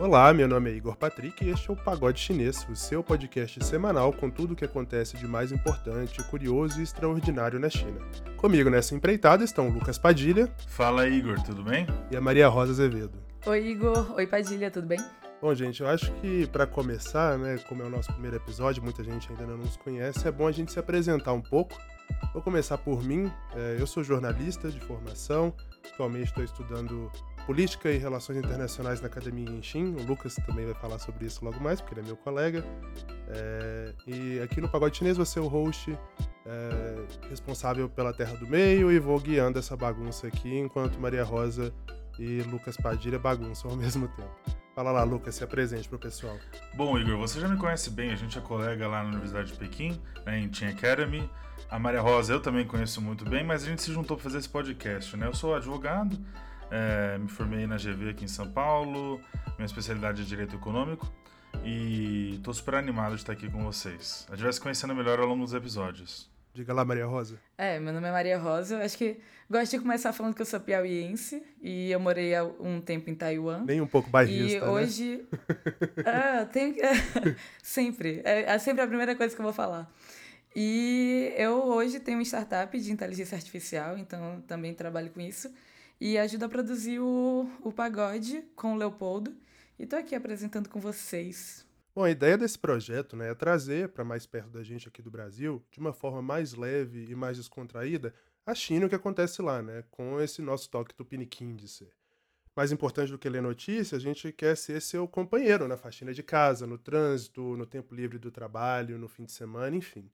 Olá, meu nome é Igor Patrick e este é o Pagode Chinês, o seu podcast semanal com tudo o que acontece de mais importante, curioso e extraordinário na China. Comigo nessa empreitada estão o Lucas Padilha. Fala, Igor, tudo bem? E a Maria Rosa Azevedo. Oi, Igor. Oi, Padilha, tudo bem? Bom, gente, eu acho que para começar, né, como é o nosso primeiro episódio, muita gente ainda não nos conhece, é bom a gente se apresentar um pouco. Vou começar por mim. É, eu sou jornalista de formação, atualmente estou estudando Política e Relações Internacionais na Academia Inchim. O Lucas também vai falar sobre isso logo mais, porque ele é meu colega. É, e aqui no Pagode Chinês vou ser o host é, responsável pela Terra do Meio e vou guiando essa bagunça aqui, enquanto Maria Rosa e Lucas Padilha bagunçam ao mesmo tempo. Fala lá, Lucas, se apresente pro pessoal. Bom, Igor, você já me conhece bem, a gente é colega lá na Universidade de Pequim, né, em Team Academy. A Maria Rosa eu também conheço muito bem, mas a gente se juntou para fazer esse podcast, né? Eu sou advogado, é, me formei na GV aqui em São Paulo, minha especialidade é Direito Econômico e estou super animado de estar aqui com vocês. A gente vai se conhecendo melhor ao longo dos episódios. Diga lá, Maria Rosa. É, meu nome é Maria Rosa. Eu acho que gosto de começar falando que eu sou piauiense e eu morei há um tempo em Taiwan. Nem um pouco bairrista, E hoje... Né? ah, tem... sempre. É, é sempre a primeira coisa que eu vou falar. E eu hoje tenho uma startup de inteligência artificial, então também trabalho com isso e ajuda a produzir o, o pagode com o Leopoldo. E tô aqui apresentando com vocês. Bom, a ideia desse projeto né, é trazer para mais perto da gente aqui do Brasil, de uma forma mais leve e mais descontraída, a China o que acontece lá, né? Com esse nosso toque tupiniquim de ser. Mais importante do que ler notícia, a gente quer ser seu companheiro na faxina de casa, no trânsito, no tempo livre do trabalho, no fim de semana, enfim.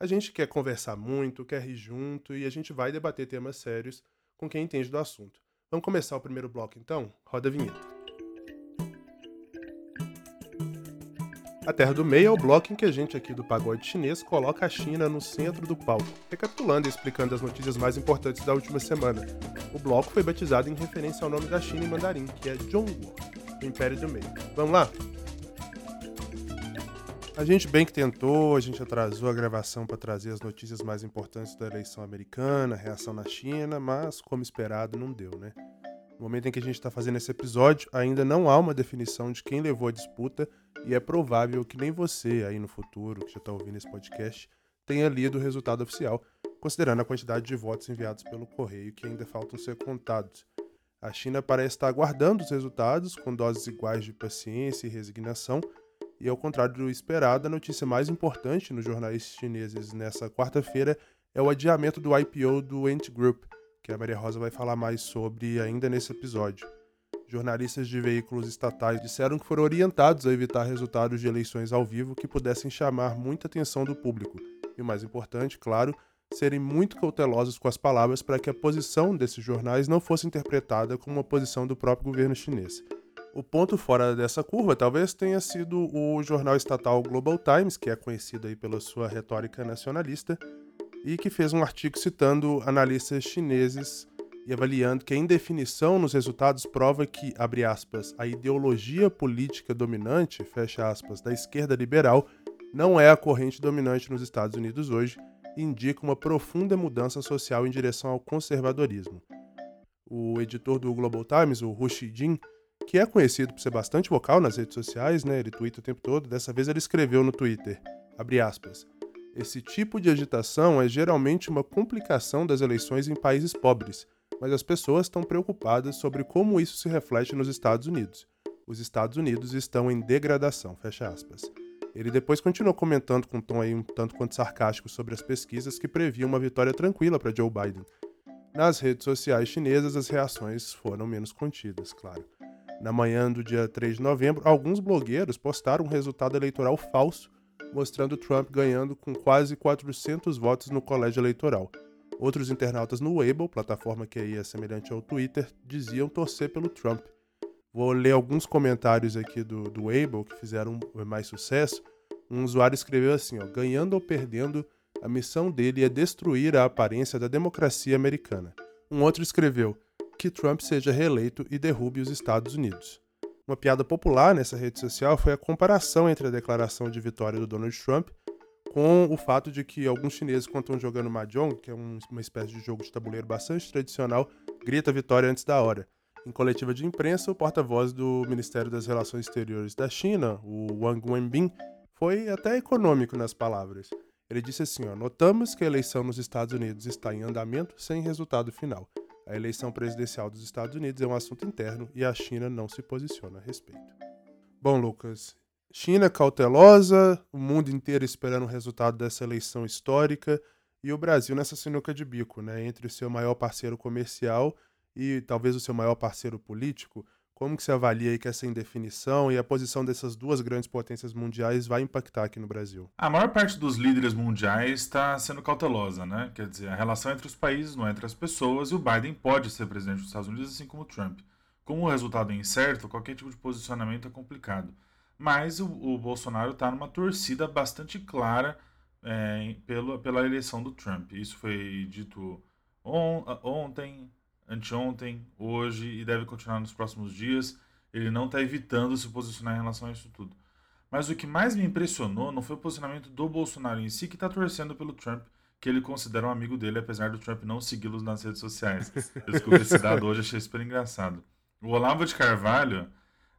A gente quer conversar muito, quer rir junto e a gente vai debater temas sérios com quem entende do assunto. Vamos começar o primeiro bloco então? Roda a vinheta. A Terra do Meio é o bloco em que a gente aqui do Pagode Chinês coloca a China no centro do palco, recapitulando e explicando as notícias mais importantes da última semana. O bloco foi batizado em referência ao nome da China em mandarim, que é Zhongguo, o Império do Meio. Vamos lá? A gente bem que tentou, a gente atrasou a gravação para trazer as notícias mais importantes da eleição americana, reação na China, mas como esperado não deu, né? No momento em que a gente está fazendo esse episódio, ainda não há uma definição de quem levou a disputa e é provável que nem você aí no futuro, que já está ouvindo esse podcast, tenha lido o resultado oficial, considerando a quantidade de votos enviados pelo correio que ainda faltam ser contados. A China parece estar aguardando os resultados com doses iguais de paciência e resignação, e ao contrário do esperado, a notícia mais importante nos jornais chineses nessa quarta-feira é o adiamento do IPO do Ant Group, que a Maria Rosa vai falar mais sobre ainda nesse episódio. Jornalistas de veículos estatais disseram que foram orientados a evitar resultados de eleições ao vivo que pudessem chamar muita atenção do público. E o mais importante, claro, serem muito cautelosos com as palavras para que a posição desses jornais não fosse interpretada como uma posição do próprio governo chinês. O ponto fora dessa curva talvez tenha sido o jornal estatal Global Times, que é conhecido aí pela sua retórica nacionalista, e que fez um artigo citando analistas chineses e avaliando que a indefinição nos resultados prova que, abre aspas, a ideologia política dominante, fecha aspas, da esquerda liberal não é a corrente dominante nos Estados Unidos hoje e indica uma profunda mudança social em direção ao conservadorismo. O editor do Global Times, o Hu Xijin, que é conhecido por ser bastante vocal nas redes sociais, né? Ele twitta o tempo todo. Dessa vez ele escreveu no Twitter, abre aspas, esse tipo de agitação é geralmente uma complicação das eleições em países pobres, mas as pessoas estão preocupadas sobre como isso se reflete nos Estados Unidos. Os Estados Unidos estão em degradação, fecha aspas. Ele depois continuou comentando com um tom aí um tanto quanto sarcástico sobre as pesquisas que previam uma vitória tranquila para Joe Biden. Nas redes sociais chinesas, as reações foram menos contidas, claro. Na manhã do dia 3 de novembro, alguns blogueiros postaram um resultado eleitoral falso, mostrando Trump ganhando com quase 400 votos no colégio eleitoral. Outros internautas no Weibo, plataforma que aí é semelhante ao Twitter, diziam torcer pelo Trump. Vou ler alguns comentários aqui do, do Weibo que fizeram mais sucesso. Um usuário escreveu assim: ó, ganhando ou perdendo, a missão dele é destruir a aparência da democracia americana. Um outro escreveu: que Trump seja reeleito e derrube os Estados Unidos. Uma piada popular nessa rede social foi a comparação entre a declaração de vitória do Donald Trump com o fato de que alguns chineses, quando estão jogando Mahjong, que é uma espécie de jogo de tabuleiro bastante tradicional, grita vitória antes da hora. Em coletiva de imprensa, o porta-voz do Ministério das Relações Exteriores da China, o Wang Wenbin, foi até econômico nas palavras. Ele disse assim: ó, notamos que a eleição nos Estados Unidos está em andamento sem resultado final. A eleição presidencial dos Estados Unidos é um assunto interno e a China não se posiciona a respeito. Bom, Lucas, China cautelosa, o mundo inteiro esperando o resultado dessa eleição histórica e o Brasil nessa sinuca de bico, né, entre o seu maior parceiro comercial e talvez o seu maior parceiro político. Como que você avalia aí que essa indefinição e a posição dessas duas grandes potências mundiais vai impactar aqui no Brasil? A maior parte dos líderes mundiais está sendo cautelosa, né? Quer dizer, a relação entre os países não é entre as pessoas e o Biden pode ser presidente dos Estados Unidos assim como o Trump. Como o resultado é incerto, qualquer tipo de posicionamento é complicado. Mas o, o Bolsonaro está numa torcida bastante clara é, pela, pela eleição do Trump. Isso foi dito on, ontem, anteontem, hoje e deve continuar nos próximos dias. Ele não está evitando se posicionar em relação a isso tudo. Mas o que mais me impressionou não foi o posicionamento do Bolsonaro em si, que está torcendo pelo Trump, que ele considera um amigo dele, apesar do Trump não segui-los nas redes sociais. Eu descobri esse dado hoje, achei super engraçado. O Olavo de Carvalho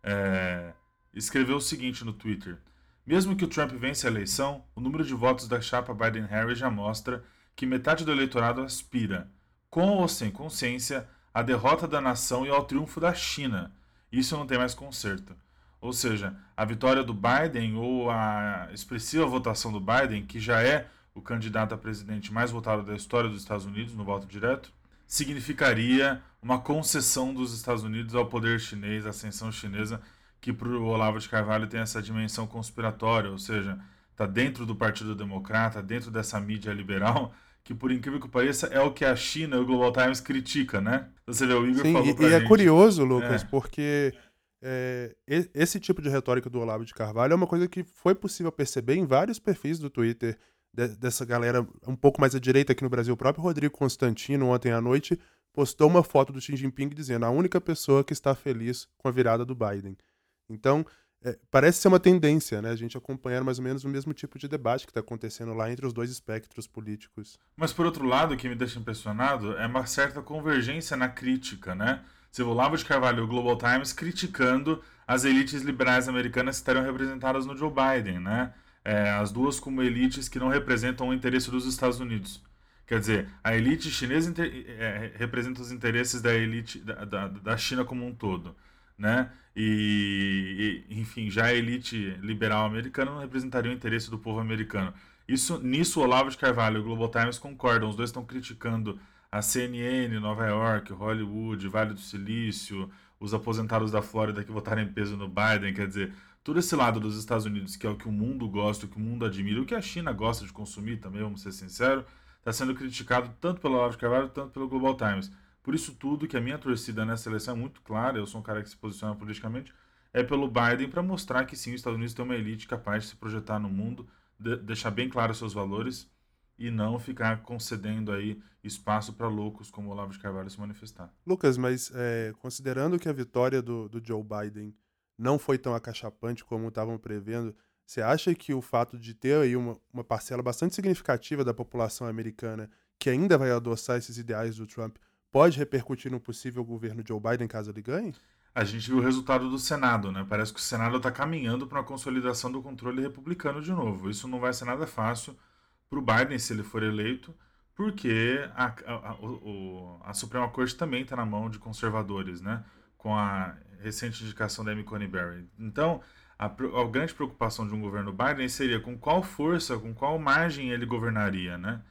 é, escreveu o seguinte no Twitter. Mesmo que o Trump vença a eleição, o número de votos da chapa Biden-Harris já mostra que metade do eleitorado aspira, com ou sem consciência, à derrota da nação e ao triunfo da China. Isso não tem mais conserto. Ou seja, a vitória do Biden ou a expressiva votação do Biden, que já é o candidato a presidente mais votado da história dos Estados Unidos no voto direto, significaria uma concessão dos Estados Unidos ao poder chinês, à ascensão chinesa, que para o Olavo de Carvalho tem essa dimensão conspiratória, ou seja, está dentro do Partido Democrata, dentro dessa mídia liberal, que por incrível que pareça é o que a China e o Global Times critica, né? Você vê, o Igor Sim, falou e, e é curioso, Lucas, é. porque é, esse tipo de retórica do Olavo de Carvalho é uma coisa que foi possível perceber em vários perfis do Twitter de, dessa galera um pouco mais à direita aqui no Brasil. O próprio Rodrigo Constantino, ontem à noite, postou uma foto do Xi Jinping dizendo a única pessoa que está feliz com a virada do Biden. Então, é, parece ser uma tendência, né? A gente acompanhar mais ou menos o mesmo tipo de debate que está acontecendo lá entre os dois espectros políticos. Mas por outro lado, o que me deixa impressionado é uma certa convergência na crítica, né? Vê o Lavo de Carvalho o Global Times criticando as elites liberais americanas que estariam representadas no Joe Biden, né? É, as duas como elites que não representam o interesse dos Estados Unidos. Quer dizer, a elite chinesa é, representa os interesses da elite da, da, da China como um todo né? E, e, enfim, já a elite liberal americana não representaria o interesse do povo americano. Isso, nisso, Olavo de Carvalho e o Global Times concordam. Os dois estão criticando a CNN, Nova York, Hollywood, Vale do Silício, os aposentados da Flórida que votaram em peso no Biden. Quer dizer, todo esse lado dos Estados Unidos, que é o que o mundo gosta, o que o mundo admira, o que a China gosta de consumir também, vamos ser sinceros, está sendo criticado tanto pelo Olavo de Carvalho quanto pelo Global Times. Por isso tudo que a minha torcida nessa eleição é muito clara, eu sou um cara que se posiciona politicamente, é pelo Biden para mostrar que sim, os Estados Unidos tem uma elite capaz de se projetar no mundo, de deixar bem claros seus valores e não ficar concedendo aí espaço para loucos como o Olavo de Carvalho se manifestar. Lucas, mas é, considerando que a vitória do, do Joe Biden não foi tão acachapante como estavam prevendo, você acha que o fato de ter aí uma, uma parcela bastante significativa da população americana que ainda vai adoçar esses ideais do Trump pode repercutir no possível governo Joe Biden caso ele ganhe? A gente viu o resultado do Senado, né? Parece que o Senado está caminhando para uma consolidação do controle republicano de novo. Isso não vai ser nada fácil para o Biden se ele for eleito, porque a, a, a, a Suprema Corte também está na mão de conservadores, né? Com a recente indicação da Amy Coney Barrett. Então, a, a, grande preocupação de um governo Biden seria com qual força, com qual margem ele governaria, né?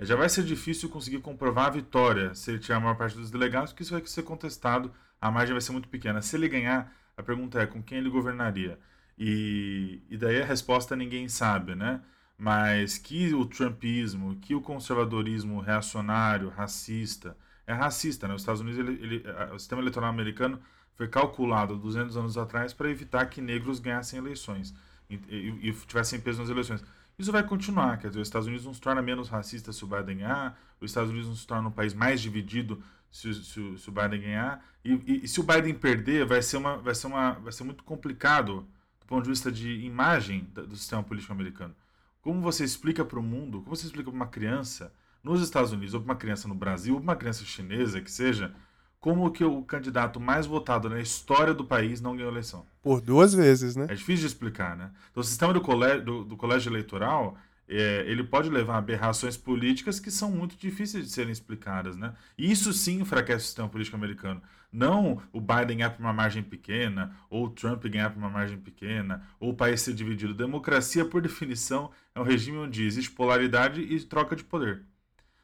Já vai ser difícil conseguir comprovar a vitória se ele tiver a maior parte dos delegados, porque isso vai ser contestado, a margem vai ser muito pequena. Se ele ganhar, a pergunta é com quem ele governaria. E, e daí a resposta ninguém sabe, né? Mas que o trumpismo, que o conservadorismo reacionário, racista, é racista, né? Os Estados Unidos, ele, ele, o sistema eleitoral americano foi calculado 200 anos atrás para evitar que negros ganhassem eleições e, e, e tivessem peso nas eleições. Isso vai continuar, quer dizer, os Estados Unidos não se torna menos racista se o Biden ganhar, os Estados Unidos não se torna um país mais dividido se, se, se o Biden ganhar, e, e, e, se o Biden perder, vai ser, uma, vai, ser uma, vai ser muito complicado do ponto de vista de imagem do sistema político americano. Como você explica para o mundo, como você explica para uma criança nos Estados Unidos, ou para uma criança no Brasil, ou para uma criança chinesa, que seja, como que o candidato mais votado na história do país não ganhou eleição. Por duas vezes, né? É difícil de explicar, né? Então, o sistema do colégio, do, do colégio eleitoral, é, ele pode levar a aberrações políticas que são muito difíceis de serem explicadas, né? E isso sim enfraquece o sistema político americano. Não o Biden ganhar por uma margem pequena, ou o Trump ganhar por uma margem pequena, ou o país ser dividido. Democracia, por definição, é um regime onde existe polaridade e troca de poder.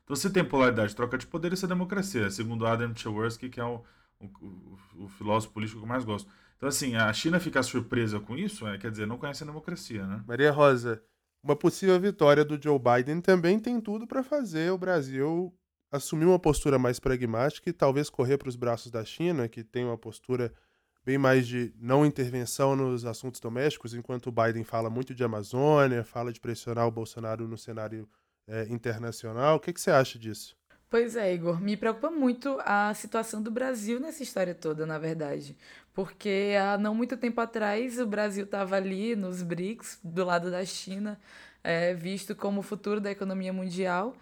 Então, se tem polaridade troca de poder, isso é democracia, segundo Adam Tversky, que é o, o, o, filósofo político que eu mais gosto. Então, assim, a China ficar surpresa com isso, é, quer dizer, não conhece a democracia, né? Maria Rosa, uma possível vitória do Joe Biden também tem tudo para fazer o Brasil assumir uma postura mais pragmática e talvez correr para os braços da China, que tem uma postura bem mais de não intervenção nos assuntos domésticos, enquanto o Biden fala muito de Amazônia, fala de pressionar o Bolsonaro no cenário é, internacional. O que, que você acha disso? Pois é, Igor. Me preocupa muito a situação do Brasil nessa história toda, na verdade. Porque há não muito tempo atrás o Brasil estava ali nos BRICS, do lado da China, é, visto como o futuro da economia mundial.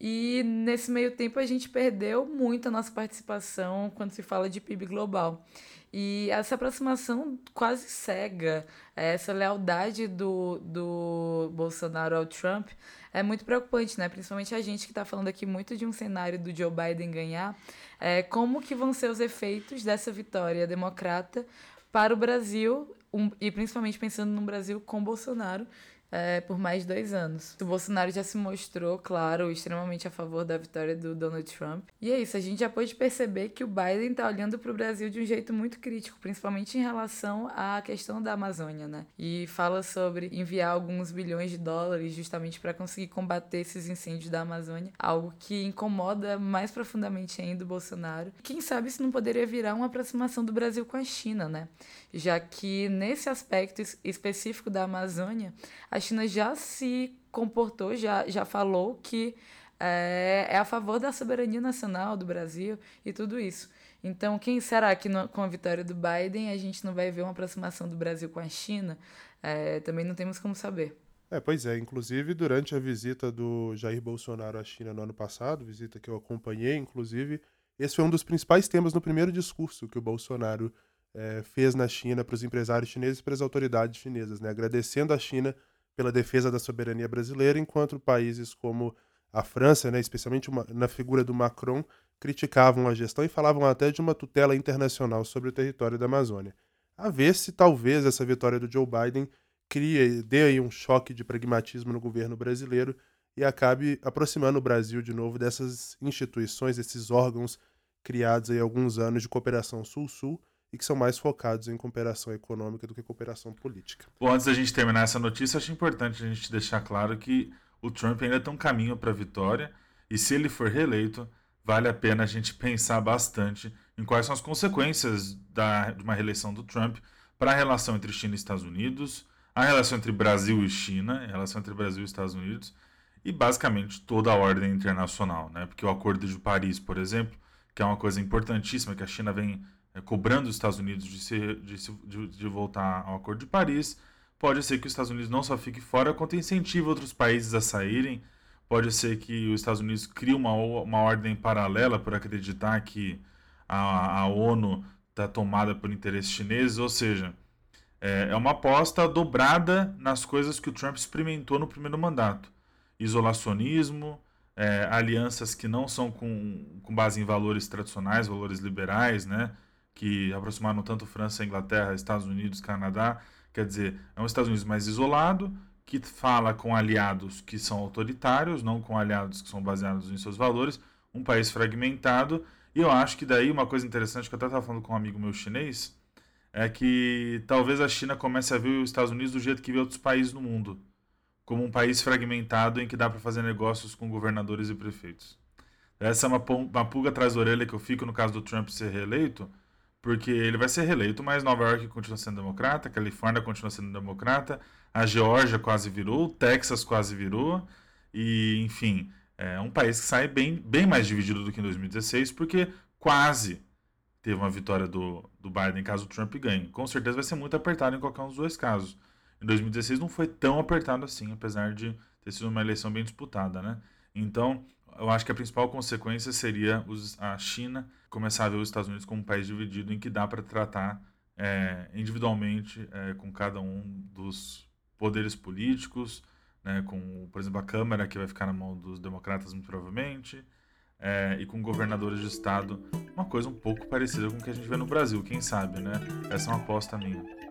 E nesse meio tempo a gente perdeu muito a nossa participação quando se fala de PIB global. E essa aproximação quase cega, essa lealdade do, do Bolsonaro ao Trump é muito preocupante, né? Principalmente a gente que está falando aqui muito de um cenário do Joe Biden ganhar. É, como que vão ser os efeitos dessa vitória democrata para o Brasil, um, e principalmente pensando no Brasil com Bolsonaro, é, por mais dois anos. O Bolsonaro já se mostrou, claro, extremamente a favor da vitória do Donald Trump. E é isso, a gente já pode perceber que o Biden está olhando para o Brasil de um jeito muito crítico, principalmente em relação à questão da Amazônia, né? E fala sobre enviar alguns bilhões de dólares justamente para conseguir combater esses incêndios da Amazônia, algo que incomoda mais profundamente ainda o Bolsonaro. Quem sabe isso não poderia virar uma aproximação do Brasil com a China, né? Já que nesse aspecto específico da Amazônia, a China já se comportou, já, já falou que é, é a favor da soberania nacional do Brasil e tudo isso. Então, quem será que no, com a vitória do Biden a gente não vai ver uma aproximação do Brasil com a China? É, também não temos como saber. É, pois é. Inclusive, durante a visita do Jair Bolsonaro à China no ano passado, visita que eu acompanhei, inclusive, esse foi um dos principais temas no primeiro discurso que o Bolsonaro é, fez na China para os empresários chineses e para as autoridades chinesas, né? agradecendo a China pela defesa da soberania brasileira, enquanto países como a França, né, especialmente uma, na figura do Macron, criticavam a gestão e falavam até de uma tutela internacional sobre o território da Amazônia. A ver se talvez essa vitória do Joe Biden crie, dê aí um choque de pragmatismo no governo brasileiro e acabe aproximando o Brasil de novo dessas instituições, desses órgãos criados aí há alguns anos de cooperação sul-sul e que são mais focados em cooperação econômica do que cooperação política. Bom, antes da gente terminar essa notícia, acho importante a gente deixar claro que o Trump ainda tem um caminho para a vitória e se ele for reeleito, vale a pena a gente pensar bastante em quais são as consequências da, de uma reeleição do Trump para a relação entre China e Estados Unidos, a relação entre Brasil e China, a relação entre Brasil e Estados Unidos e basicamente toda a ordem internacional, né? Porque o Acordo de Paris, por exemplo, que é uma coisa importantíssima que a China vem é, cobrando os Estados Unidos de, se, de, se, de, de, voltar ao Acordo de Paris, pode ser que os Estados Unidos não só fique fora, quanto incentive outros países a saírem. Pode ser que os Estados Unidos crie uma, uma ordem paralela por acreditar que a, a ONU está tomada por interesses chineses, ou seja, é, é uma aposta dobrada nas coisas que o Trump experimentou no primeiro mandato: isolacionismo, é, alianças que não são com, com base em valores tradicionais, valores liberais, né? Que aproximaram tanto França, Inglaterra, Estados Unidos, Canadá. Quer dizer, é um Estados Unidos mais isolado, que fala com aliados que são autoritários, não com aliados que são baseados em seus valores, um país fragmentado. E eu acho que daí uma coisa interessante que eu até estava falando com um amigo meu chinês é que talvez a China comece a ver os Estados Unidos do jeito que vê outros países no mundo, como um país fragmentado em que dá para fazer negócios com governadores e prefeitos. Essa é uma, uma pulga atrás da orelha que eu fico no caso do Trump ser reeleito, porque ele vai ser reeleito, mas Nova York continua sendo democrata, Califórnia continua sendo democrata, a Geórgia quase virou, Texas quase virou, e enfim, é um país que sai bem, bem mais dividido do que em 2016, porque quase teve uma vitória do, do Biden caso o Trump ganhe. Com certeza vai ser muito apertado em qualquer um dos dois casos. Em 2016 não foi tão apertado assim, apesar de ter sido uma eleição bem disputada, né? Então, eu acho que a principal consequência seria os, a China começar a ver os Estados Unidos como um país dividido em que dá para tratar é, individualmente é, com cada um dos poderes políticos, né, com, por exemplo, a Câmara, que vai ficar na mão dos democratas, muito provavelmente, é, e com governadores de estado, uma coisa um pouco parecida com o que a gente vê no Brasil, quem sabe, né? Essa é uma aposta minha.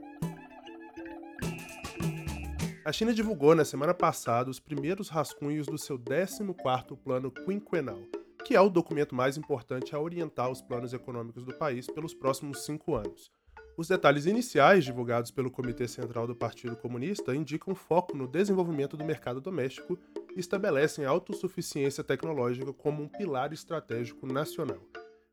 A China divulgou na semana passada os primeiros rascunhos do seu 14º Plano Quinquenal, que é o documento mais importante a orientar os planos econômicos do país pelos próximos cinco anos. Os detalhes iniciais divulgados pelo Comitê Central do Partido Comunista indicam foco no desenvolvimento do mercado doméstico e estabelecem a autossuficiência tecnológica como um pilar estratégico nacional.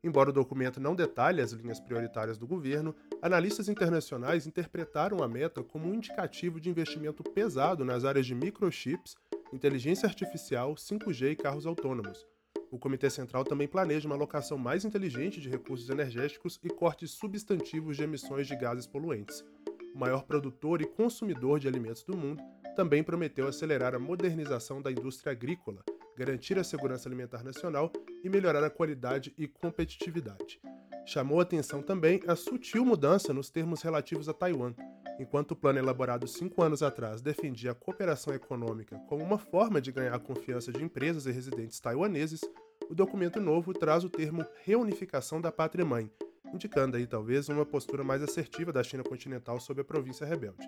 Embora o documento não detalhe as linhas prioritárias do governo, analistas internacionais interpretaram a meta como um indicativo de investimento pesado nas áreas de microchips, inteligência artificial, 5G e carros autônomos, o Comitê Central também planeja uma alocação mais inteligente de recursos energéticos e cortes substantivos de emissões de gases poluentes. O maior produtor e consumidor de alimentos do mundo também prometeu acelerar a modernização da indústria agrícola, garantir a segurança alimentar nacional e melhorar a qualidade e competitividade. Chamou atenção também a sutil mudança nos termos relativos a Taiwan. Enquanto o plano elaborado cinco anos atrás defendia a cooperação econômica como uma forma de ganhar a confiança de empresas e residentes taiwaneses, o documento novo traz o termo reunificação da pátria-mãe, indicando aí talvez uma postura mais assertiva da China continental sobre a província rebelde.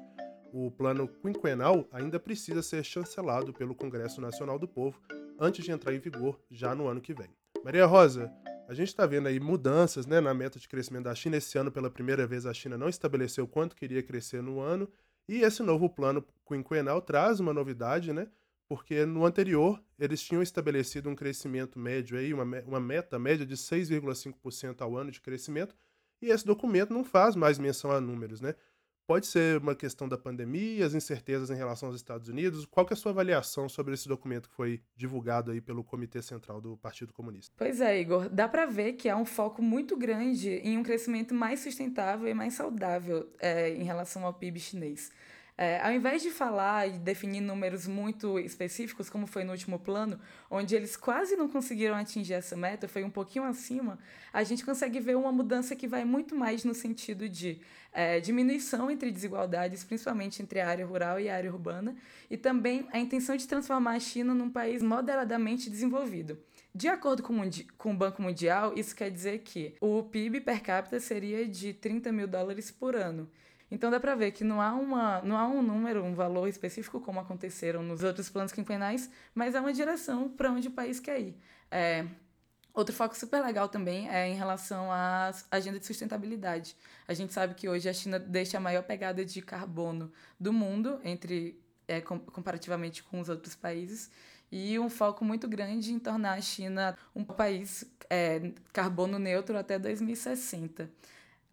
O plano quinquenal ainda precisa ser chancelado pelo Congresso Nacional do Povo antes de entrar em vigor já no ano que vem. Maria Rosa, a gente está vendo aí mudanças né, na meta de crescimento da China. Esse ano, pela primeira vez, a China não estabeleceu quanto queria crescer no ano. E esse novo plano quinquenal traz uma novidade, né? porque no anterior eles tinham estabelecido um crescimento médio aí, uma, uma meta média de 6,5% ao ano de crescimento, e esse documento não faz mais menção a números, né? Pode ser uma questão da pandemia, as incertezas em relação aos Estados Unidos. Qual que é a sua avaliação sobre esse documento que foi divulgado aí pelo Comitê Central do Partido Comunista? Pois é, Igor, dá para ver que há um foco muito grande em um crescimento mais sustentável e mais saudável é, em relação ao PIB chinês. É, ao invés de falar e definir números muito específicos, como foi no último plano, onde eles quase não conseguiram atingir essa meta, foi um pouquinho acima, a gente consegue ver uma mudança que vai muito mais no sentido de é, diminuição entre desigualdades, principalmente entre a área rural e a área urbana, e também a intenção de transformar a China num país moderadamente desenvolvido. De acordo com com o Banco Mundial, isso quer dizer que o PIB per capita seria de 30 mil dólares por ano. Então dá para ver que não há, uma, não há um número, um valor específico como aconteceram nos outros planos quinquenais, mas há uma direção para onde o país quer ir. É, outro foco super legal também é em relação à agenda de sustentabilidade. A gente sabe que hoje a China deixa a maior pegada de carbono do mundo, entre é, comparativamente com os outros países, e um foco muito grande em tornar a China um país é, carbono neutro até 2060.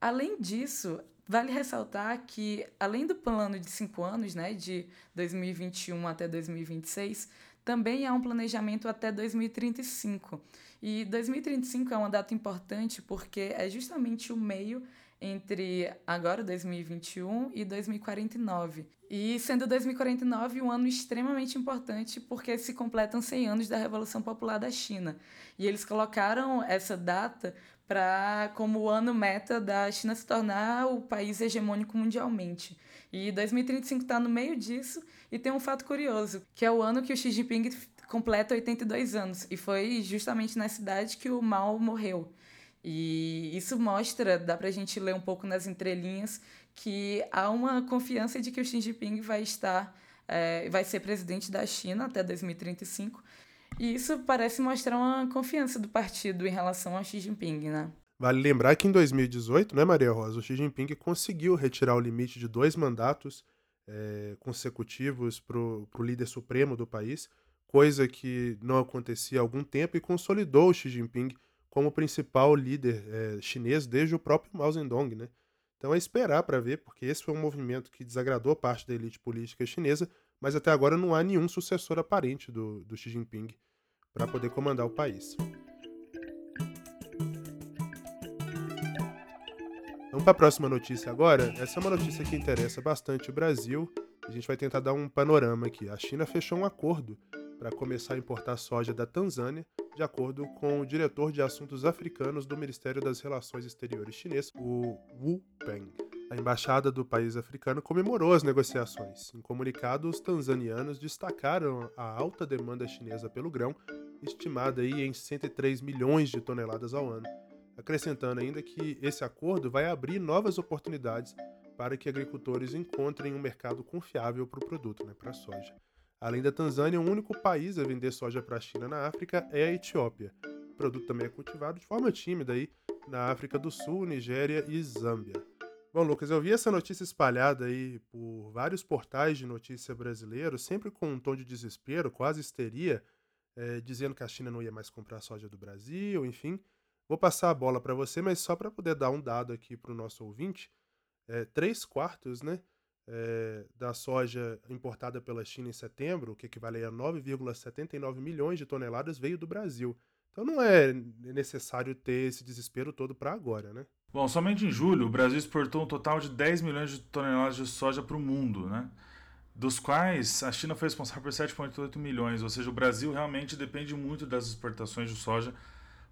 Além disso, Vale ressaltar que, além do plano de cinco anos, né, de 2021 até 2026, também há um planejamento até 2035. E 2035 é uma data importante porque é justamente o meio entre agora 2021 e 2049. E sendo 2049 um ano extremamente importante porque se completam 100 anos da Revolução Popular da China. E eles colocaram essa data para como o ano meta da China se tornar o país hegemônico mundialmente. E 2035 está no meio disso e tem um fato curioso, que é o ano que o Xi Jinping completa 82 anos e foi justamente na cidade que o Mao morreu. E isso mostra, dá para a gente ler um pouco nas entrelinhas, que há uma confiança de que o Xi Jinping vai estar, é, vai ser presidente da China até 2035 e isso parece mostrar uma confiança do partido em relação ao Xi Jinping, né? Vale lembrar que em 2018, né, Maria Rosa, o Xi Jinping conseguiu retirar o limite de dois mandatos é, consecutivos para o líder supremo do país, coisa que não acontecia há algum tempo e consolidou o Xi Jinping como principal líder é, chinês desde o próprio Mao Zedong, né? Então é esperar para ver, porque esse foi um movimento que desagradou parte da elite política chinesa, mas até agora não há nenhum sucessor aparente do, do Xi Jinping para poder comandar o país. Vamos para a próxima notícia agora. Essa é uma notícia que interessa bastante o Brasil. A gente vai tentar dar um panorama aqui. A China fechou um acordo para começar a importar soja da Tanzânia, de acordo com o diretor de assuntos africanos do Ministério das Relações Exteriores chinês, o Wu Peng. A embaixada do país africano comemorou as negociações. Em comunicado, os tanzanianos destacaram a alta demanda chinesa pelo grão, estimada aí em 103 milhões de toneladas ao ano, acrescentando ainda que esse acordo vai abrir novas oportunidades para que agricultores encontrem um mercado confiável para o produto, né, para a soja. Além da Tanzânia, o único país a vender soja para a China na África é a Etiópia. O produto também é cultivado de forma tímida aí na África do Sul, Nigéria e Zâmbia. Bom, Lucas, eu vi essa notícia espalhada aí por vários portais de notícia brasileiros, sempre com um tom de desespero, quase histeria, é, dizendo que a China não ia mais comprar soja do Brasil, enfim. Vou passar a bola para você, mas só para poder dar um dado aqui para o nosso ouvinte, é, três quartos né, é, da soja importada pela China em setembro, que equivale a 9,79 milhões de toneladas, veio do Brasil. Então não é necessário ter esse desespero todo para agora, né? Bom, somente em julho o Brasil exportou um total de 10 milhões de toneladas de soja para o mundo, né? dos quais a China foi responsável por 7,8 milhões, ou seja, o Brasil realmente depende muito das exportações de soja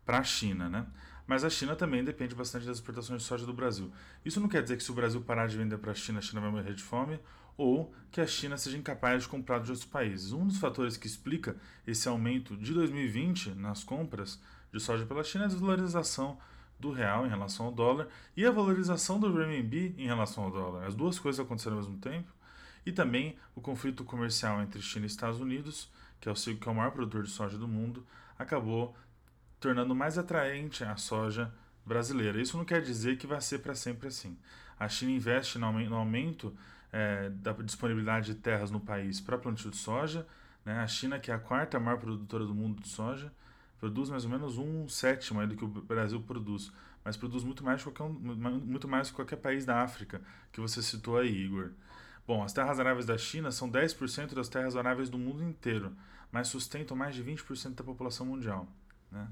para a China, né? Mas a China também depende bastante das exportações de soja do Brasil. Isso não quer dizer que se o Brasil parar de vender para a China, a China vai morrer de fome, ou que a China seja incapaz de comprar de outros países. Um dos fatores que explica esse aumento de 2020 nas compras de soja pela China é a desvalorização do real em relação ao dólar e a valorização do renminbi em relação ao dólar. As duas coisas aconteceram ao mesmo tempo. E também o conflito comercial entre China e Estados Unidos, que é o, que é o maior produtor de soja do mundo, acabou tornando mais atraente a soja brasileira. Isso não quer dizer que vai ser para sempre assim. A China investe no aumento é, da disponibilidade de terras no país para plantio de soja. Né? A China, que é a quarta maior produtora do mundo de soja, produz mais ou menos um sétimo do que o Brasil produz, mas produz muito mais, qualquer, muito mais que qualquer país da África que você citou aí, Igor. Bom, as terras aráveis da China são 10% das terras aráveis do mundo inteiro, mas sustentam mais de 20% da população mundial. Né?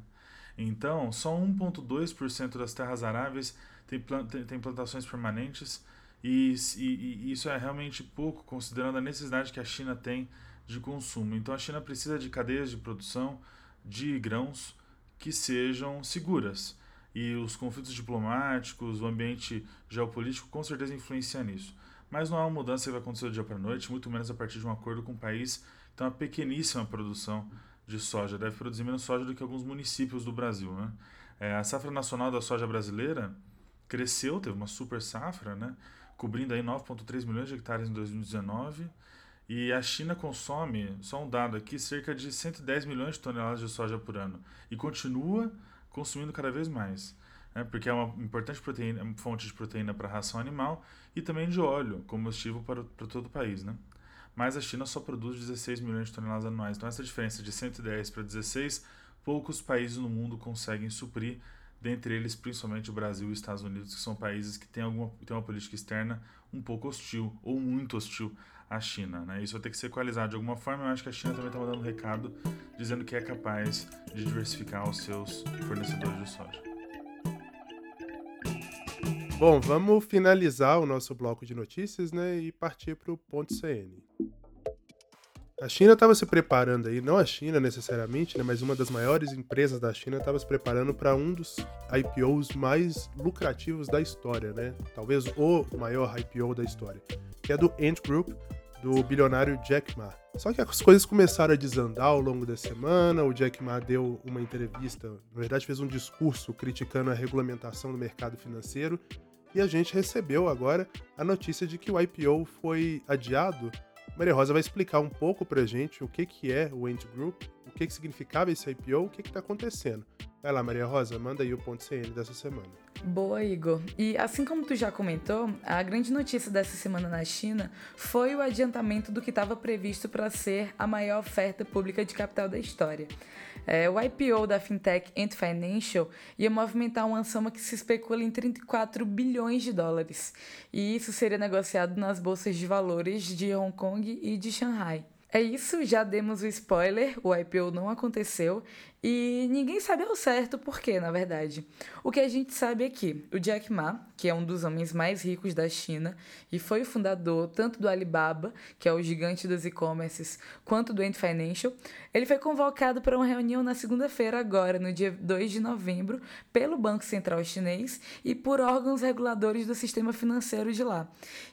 Então, só 1,2% das terras aráveis tem, tem, plantações permanentes, e, e, e isso é realmente pouco, considerando a necessidade que a China tem de consumo. Então, a China precisa de cadeias de produção de grãos que sejam seguras. E os conflitos diplomáticos, o ambiente geopolítico com certeza influenciam nisso. Mas não é uma mudança que vai acontecer do dia para a noite, muito menos a partir de um acordo com um país que tem uma pequeníssima produção de soja. Deve produzir menos soja do que alguns municípios do Brasil. Né? É, a safra nacional da soja brasileira cresceu, teve uma super safra, né? cobrindo aí 9,3 milhões de hectares em 2019 e a China consome, só um dado aqui, cerca de 110 milhões de toneladas de soja por ano. E continua consumindo cada vez mais. Né? Porque é uma importante proteína, fonte de proteína para a ração animal e também de óleo, combustível para, para todo o país. Né? Mas a China só produz 16 milhões de toneladas anuais. Então, essa diferença de 110 para 16, poucos países no mundo conseguem suprir, dentre eles principalmente o Brasil e os Estados Unidos, que são países que têm, alguma, têm uma política externa um pouco hostil ou muito hostil a China. Né? Isso vai ter que ser equalizado de alguma forma. Eu acho que a China também está mandando um recado dizendo que é capaz de diversificar os seus fornecedores de soja. Bom, vamos finalizar o nosso bloco de notícias né, e partir para o ponto CN. A China estava se preparando aí, não a China necessariamente, né, mas uma das maiores empresas da China estava se preparando para um dos IPOs mais lucrativos da história, né? Talvez o maior IPO da história, que é do Ant Group, do bilionário Jack Ma. Só que as coisas começaram a desandar ao longo da semana. O Jack Ma deu uma entrevista, na verdade, fez um discurso criticando a regulamentação do mercado financeiro. E a gente recebeu agora a notícia de que o IPO foi adiado. Maria Rosa vai explicar um pouco pra gente o que, que é o Ant Group, o que, que significava esse IPO, o que está acontecendo. Vai lá, Maria Rosa, manda aí o ponto CN dessa semana. Boa, Igor. E assim como tu já comentou, a grande notícia dessa semana na China foi o adiantamento do que estava previsto para ser a maior oferta pública de capital da história. É, o IPO da fintech Ant Financial ia movimentar uma soma que se especula em 34 bilhões de dólares, e isso seria negociado nas bolsas de valores de Hong Kong e de Shanghai. É isso, já demos o spoiler, o IPO não aconteceu E ninguém sabe ao certo por quê, na verdade. O que a gente sabe é que o Jack Ma, que é um dos homens mais ricos da China e foi o fundador tanto do Alibaba, que é o gigante dos e-commerces, quanto do Ant Financial, ele foi convocado para uma reunião na segunda-feira agora, no dia 2 de novembro, pelo Banco Central Chinês e por órgãos reguladores do sistema financeiro de lá.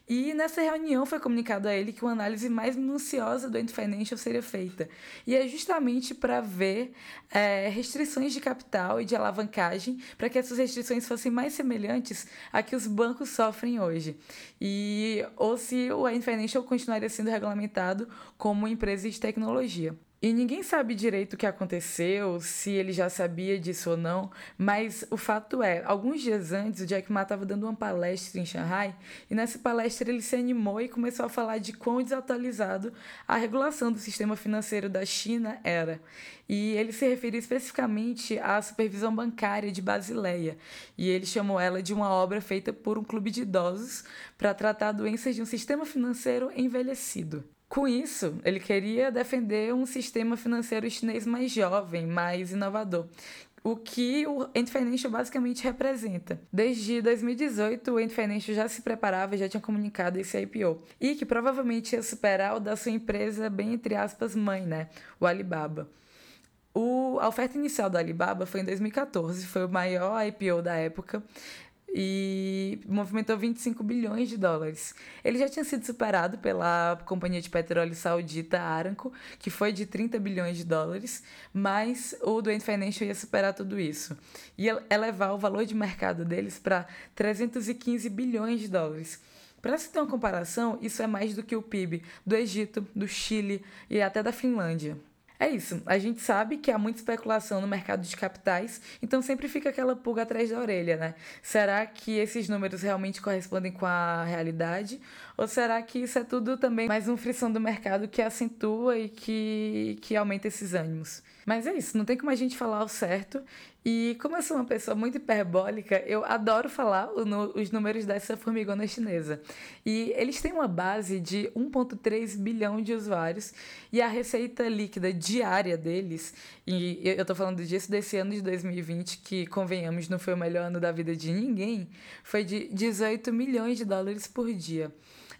E nessa reunião foi comunicado a ele que uma análise mais minuciosa do Ant Financial seria feita. E é justamente para ver é, restrições de capital e de alavancagem para que essas restrições fossem mais semelhantes a que os bancos sofrem hoje. E ou se o Ant Financial continuaria sendo regulamentado como empresa de tecnologia. E ninguém sabe direito o que aconteceu, se ele já sabia disso ou não, mas o fato é, alguns dias antes, o Jack Ma estava dando uma palestra em Shanghai, e nessa palestra ele se animou e começou a falar de quão desatualizado a regulação do sistema financeiro da China era. E ele se referiu especificamente à supervisão bancária de Basileia, e ele chamou ela de uma obra feita por um clube de idosos para tratar doenças de um sistema financeiro envelhecido. Com isso, ele queria defender um sistema financeiro chinês mais jovem, mais inovador, o que o Ant Financial basicamente representa. Desde 2018, o Ant Financial já se preparava e já tinha comunicado esse IPO, e que provavelmente ia superar o da sua empresa, bem entre aspas, mãe, né? O Alibaba. O, a oferta inicial do Alibaba foi em 2014, foi o maior IPO da época e movimentou 25 bilhões de dólares. Ele já tinha sido superado pela companhia de petróleo saudita Aramco, que foi de 30 bilhões de dólares, mas o Duane Financial ia superar tudo isso. Ia elevar o valor de mercado deles para 315 bilhões de dólares. Para se ter uma comparação, isso é mais do que o PIB do Egito, do Chile e até da Finlândia. É isso. A gente sabe que há muita especulação no mercado de capitais, então sempre fica aquela pulga atrás da orelha, né? Será que esses números realmente correspondem com a realidade? Ou será que isso é tudo também mais uma frição do mercado que acentua e que, que aumenta esses ânimos? Mas é isso, não tem como a gente falar o certo. E como eu sou uma pessoa muito hiperbólica, eu adoro falar os números dessa formigona chinesa. E eles têm uma base de 1,3 bilhão de usuários e a receita líquida diária deles, e eu tô falando disso desse ano de 2020, que convenhamos não foi o melhor ano da vida de ninguém, foi de 18 milhões de dólares por dia.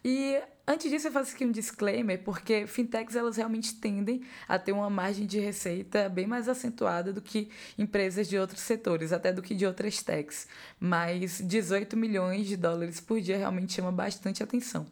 E antes disso, eu faço aqui um disclaimer, porque fintechs elas realmente tendem a ter uma margem de receita bem mais acentuada do que empresas de outros setores, até do que de outras techs. Mas 18 milhões de dólares por dia realmente chama bastante atenção.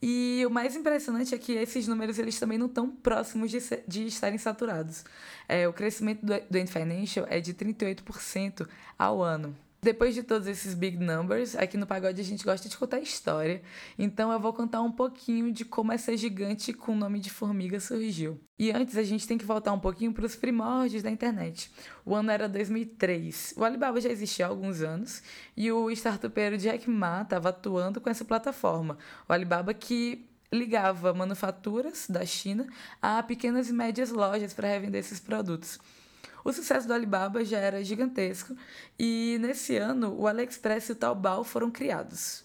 E o mais impressionante é que esses números eles também não estão próximos de, de estarem saturados. É, o crescimento do, do Financial é de 38% ao ano. Depois de todos esses big numbers, aqui no Pagode a gente gosta de contar história, então eu vou contar um pouquinho de como essa gigante com o nome de formiga surgiu. E antes a gente tem que voltar um pouquinho para os primórdios da internet. O ano era 2003. O Alibaba já existia há alguns anos e o startupeiro Jack Ma estava atuando com essa plataforma. O Alibaba que ligava manufaturas da China a pequenas e médias lojas para revender esses produtos. O sucesso do Alibaba já era gigantesco e nesse ano o AliExpress e o Taobao foram criados.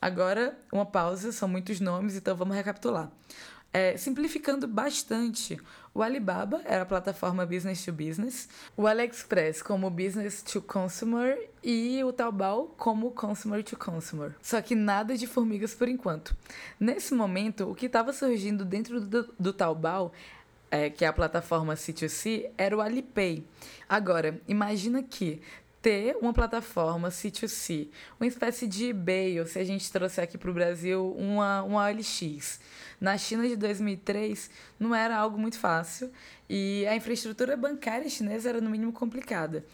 Agora, uma pausa, são muitos nomes, então vamos recapitular. É, simplificando bastante, o Alibaba era a plataforma business to business, o AliExpress como business to consumer e o Taobao como consumer to consumer. Só que nada de formigas por enquanto. Nesse momento, o que estava surgindo dentro do, do Taobao é, que é a plataforma C2C, era o Alipay. Agora, imagina que ter uma plataforma C2C, uma espécie de eBay, ou se a gente trouxer aqui para o Brasil, uma, uma OLX. Na China de 2003 não era algo muito fácil e a infraestrutura bancária chinesa era no mínimo complicada.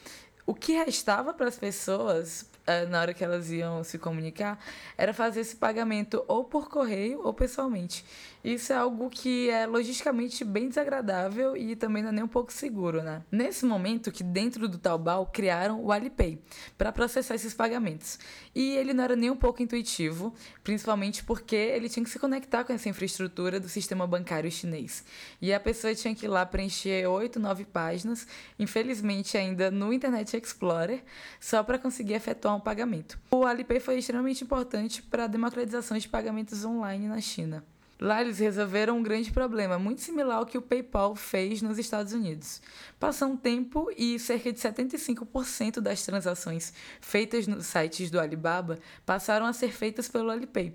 O que restava para as pessoas eh, na hora que elas iam se comunicar, era fazer esse pagamento ou por correio ou pessoalmente. Isso é algo que é logisticamente bem desagradável e também não é nem um pouco seguro, né? Nesse momento que dentro do Taobao criaram o Alipay para processar esses pagamentos. E ele não era nem um pouco intuitivo, principalmente porque ele tinha que se conectar com essa infraestrutura do sistema bancário chinês. E a pessoa tinha que ir lá preencher oito, nove páginas, infelizmente ainda no Internet Explorer, só para conseguir efetuar um pagamento. O Alipay foi extremamente importante para a democratização de pagamentos online na China. Lá eles resolveram um grande problema, muito similar ao que o PayPal fez nos Estados Unidos. Passou um tempo e cerca de 75% das transações feitas nos sites do Alibaba passaram a ser feitas pelo Alipay.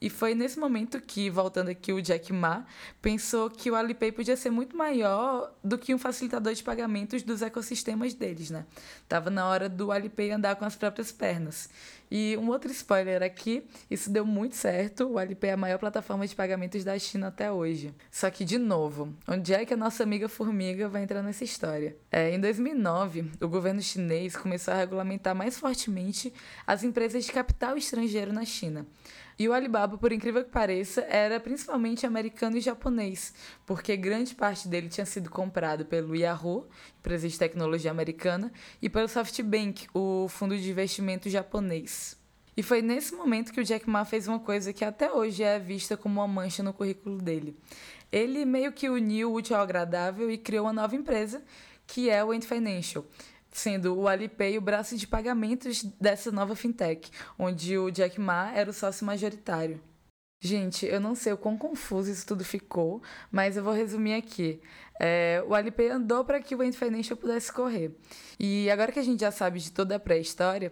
E foi nesse momento que, voltando aqui, o Jack Ma pensou que o Alipay podia ser muito maior do que um facilitador de pagamentos dos ecossistemas deles, né? Tava na hora do Alipay andar com as próprias pernas. E um outro spoiler aqui, isso deu muito certo. O Alipay é a maior plataforma de pagamentos da China até hoje. Só que, de novo, onde é que a nossa amiga formiga vai entrar nessa história? É, em 2009, o governo chinês começou a regulamentar mais fortemente as empresas de capital estrangeiro na China. E o Alibaba, por incrível que pareça, era principalmente americano e japonês, porque grande parte dele tinha sido comprado pelo Yahoo, empresa de tecnologia americana, e pelo SoftBank, o fundo de investimento japonês. E foi nesse momento que o Jack Ma fez uma coisa que até hoje é vista como uma mancha no currículo dele. Ele meio que uniu o útil ao agradável e criou uma nova empresa, que é o Ant Financial sendo o Alipay o braço de pagamentos dessa nova fintech, onde o Jack Ma era o sócio majoritário. Gente, eu não sei o quão confuso isso tudo ficou, mas eu vou resumir aqui. É, o Alipay andou para que o Ant Financial pudesse correr. E agora que a gente já sabe de toda a pré-história,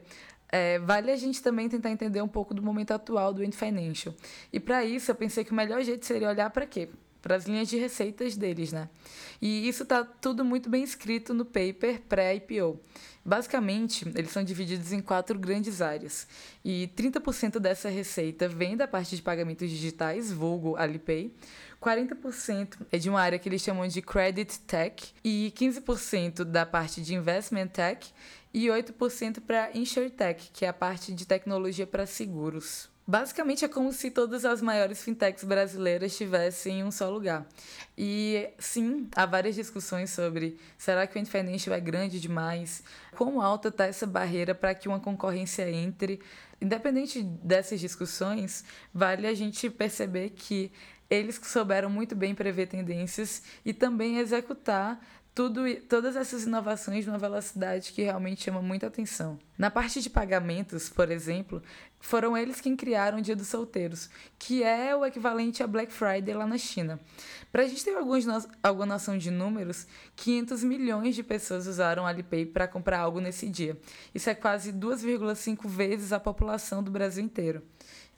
é, vale a gente também tentar entender um pouco do momento atual do Ant Financial. E para isso, eu pensei que o melhor jeito seria olhar para quê? Para as linhas de receitas deles, né? E isso está tudo muito bem escrito no paper pré-IPO. Basicamente, eles são divididos em quatro grandes áreas. E 30% dessa receita vem da parte de pagamentos digitais, vulgo Alipay. 40% é de uma área que eles chamam de Credit Tech. E 15% da parte de Investment Tech. E 8% para InsurTech, que é a parte de tecnologia para seguros. Basicamente é como se todas as maiores fintechs brasileiras estivessem em um só lugar. E sim, há várias discussões sobre será que o Financial é grande demais? Quão alta está essa barreira para que uma concorrência entre? Independente dessas discussões, vale a gente perceber que eles souberam muito bem prever tendências e também executar tudo, todas essas inovações numa velocidade que realmente chama muita atenção. Na parte de pagamentos, por exemplo, foram eles quem criaram o Dia dos Solteiros, que é o equivalente a Black Friday lá na China. Para a gente ter alguns, alguma noção de números, 500 milhões de pessoas usaram Alipay para comprar algo nesse dia. Isso é quase 2,5 vezes a população do Brasil inteiro.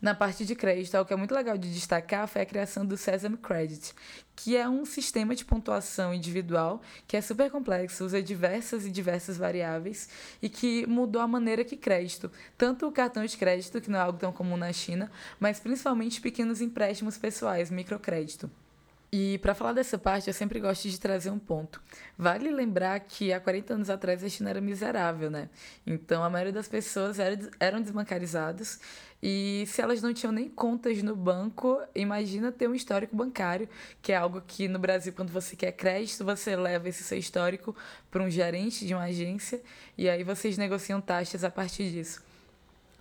Na parte de crédito, o que é muito legal de destacar foi a criação do Sesame Credit, que é um sistema de pontuação individual que é super complexo, usa diversas e diversas variáveis e que mudou a maneira que crédito, tanto o cartão de crédito, que não é algo tão comum na China, mas principalmente pequenos empréstimos pessoais, microcrédito. E para falar dessa parte, eu sempre gosto de trazer um ponto. Vale lembrar que há 40 anos atrás a China era miserável, né? Então a maioria das pessoas eram desbancarizadas e se elas não tinham nem contas no banco, imagina ter um histórico bancário, que é algo que no Brasil, quando você quer crédito, você leva esse seu histórico para um gerente de uma agência e aí vocês negociam taxas a partir disso.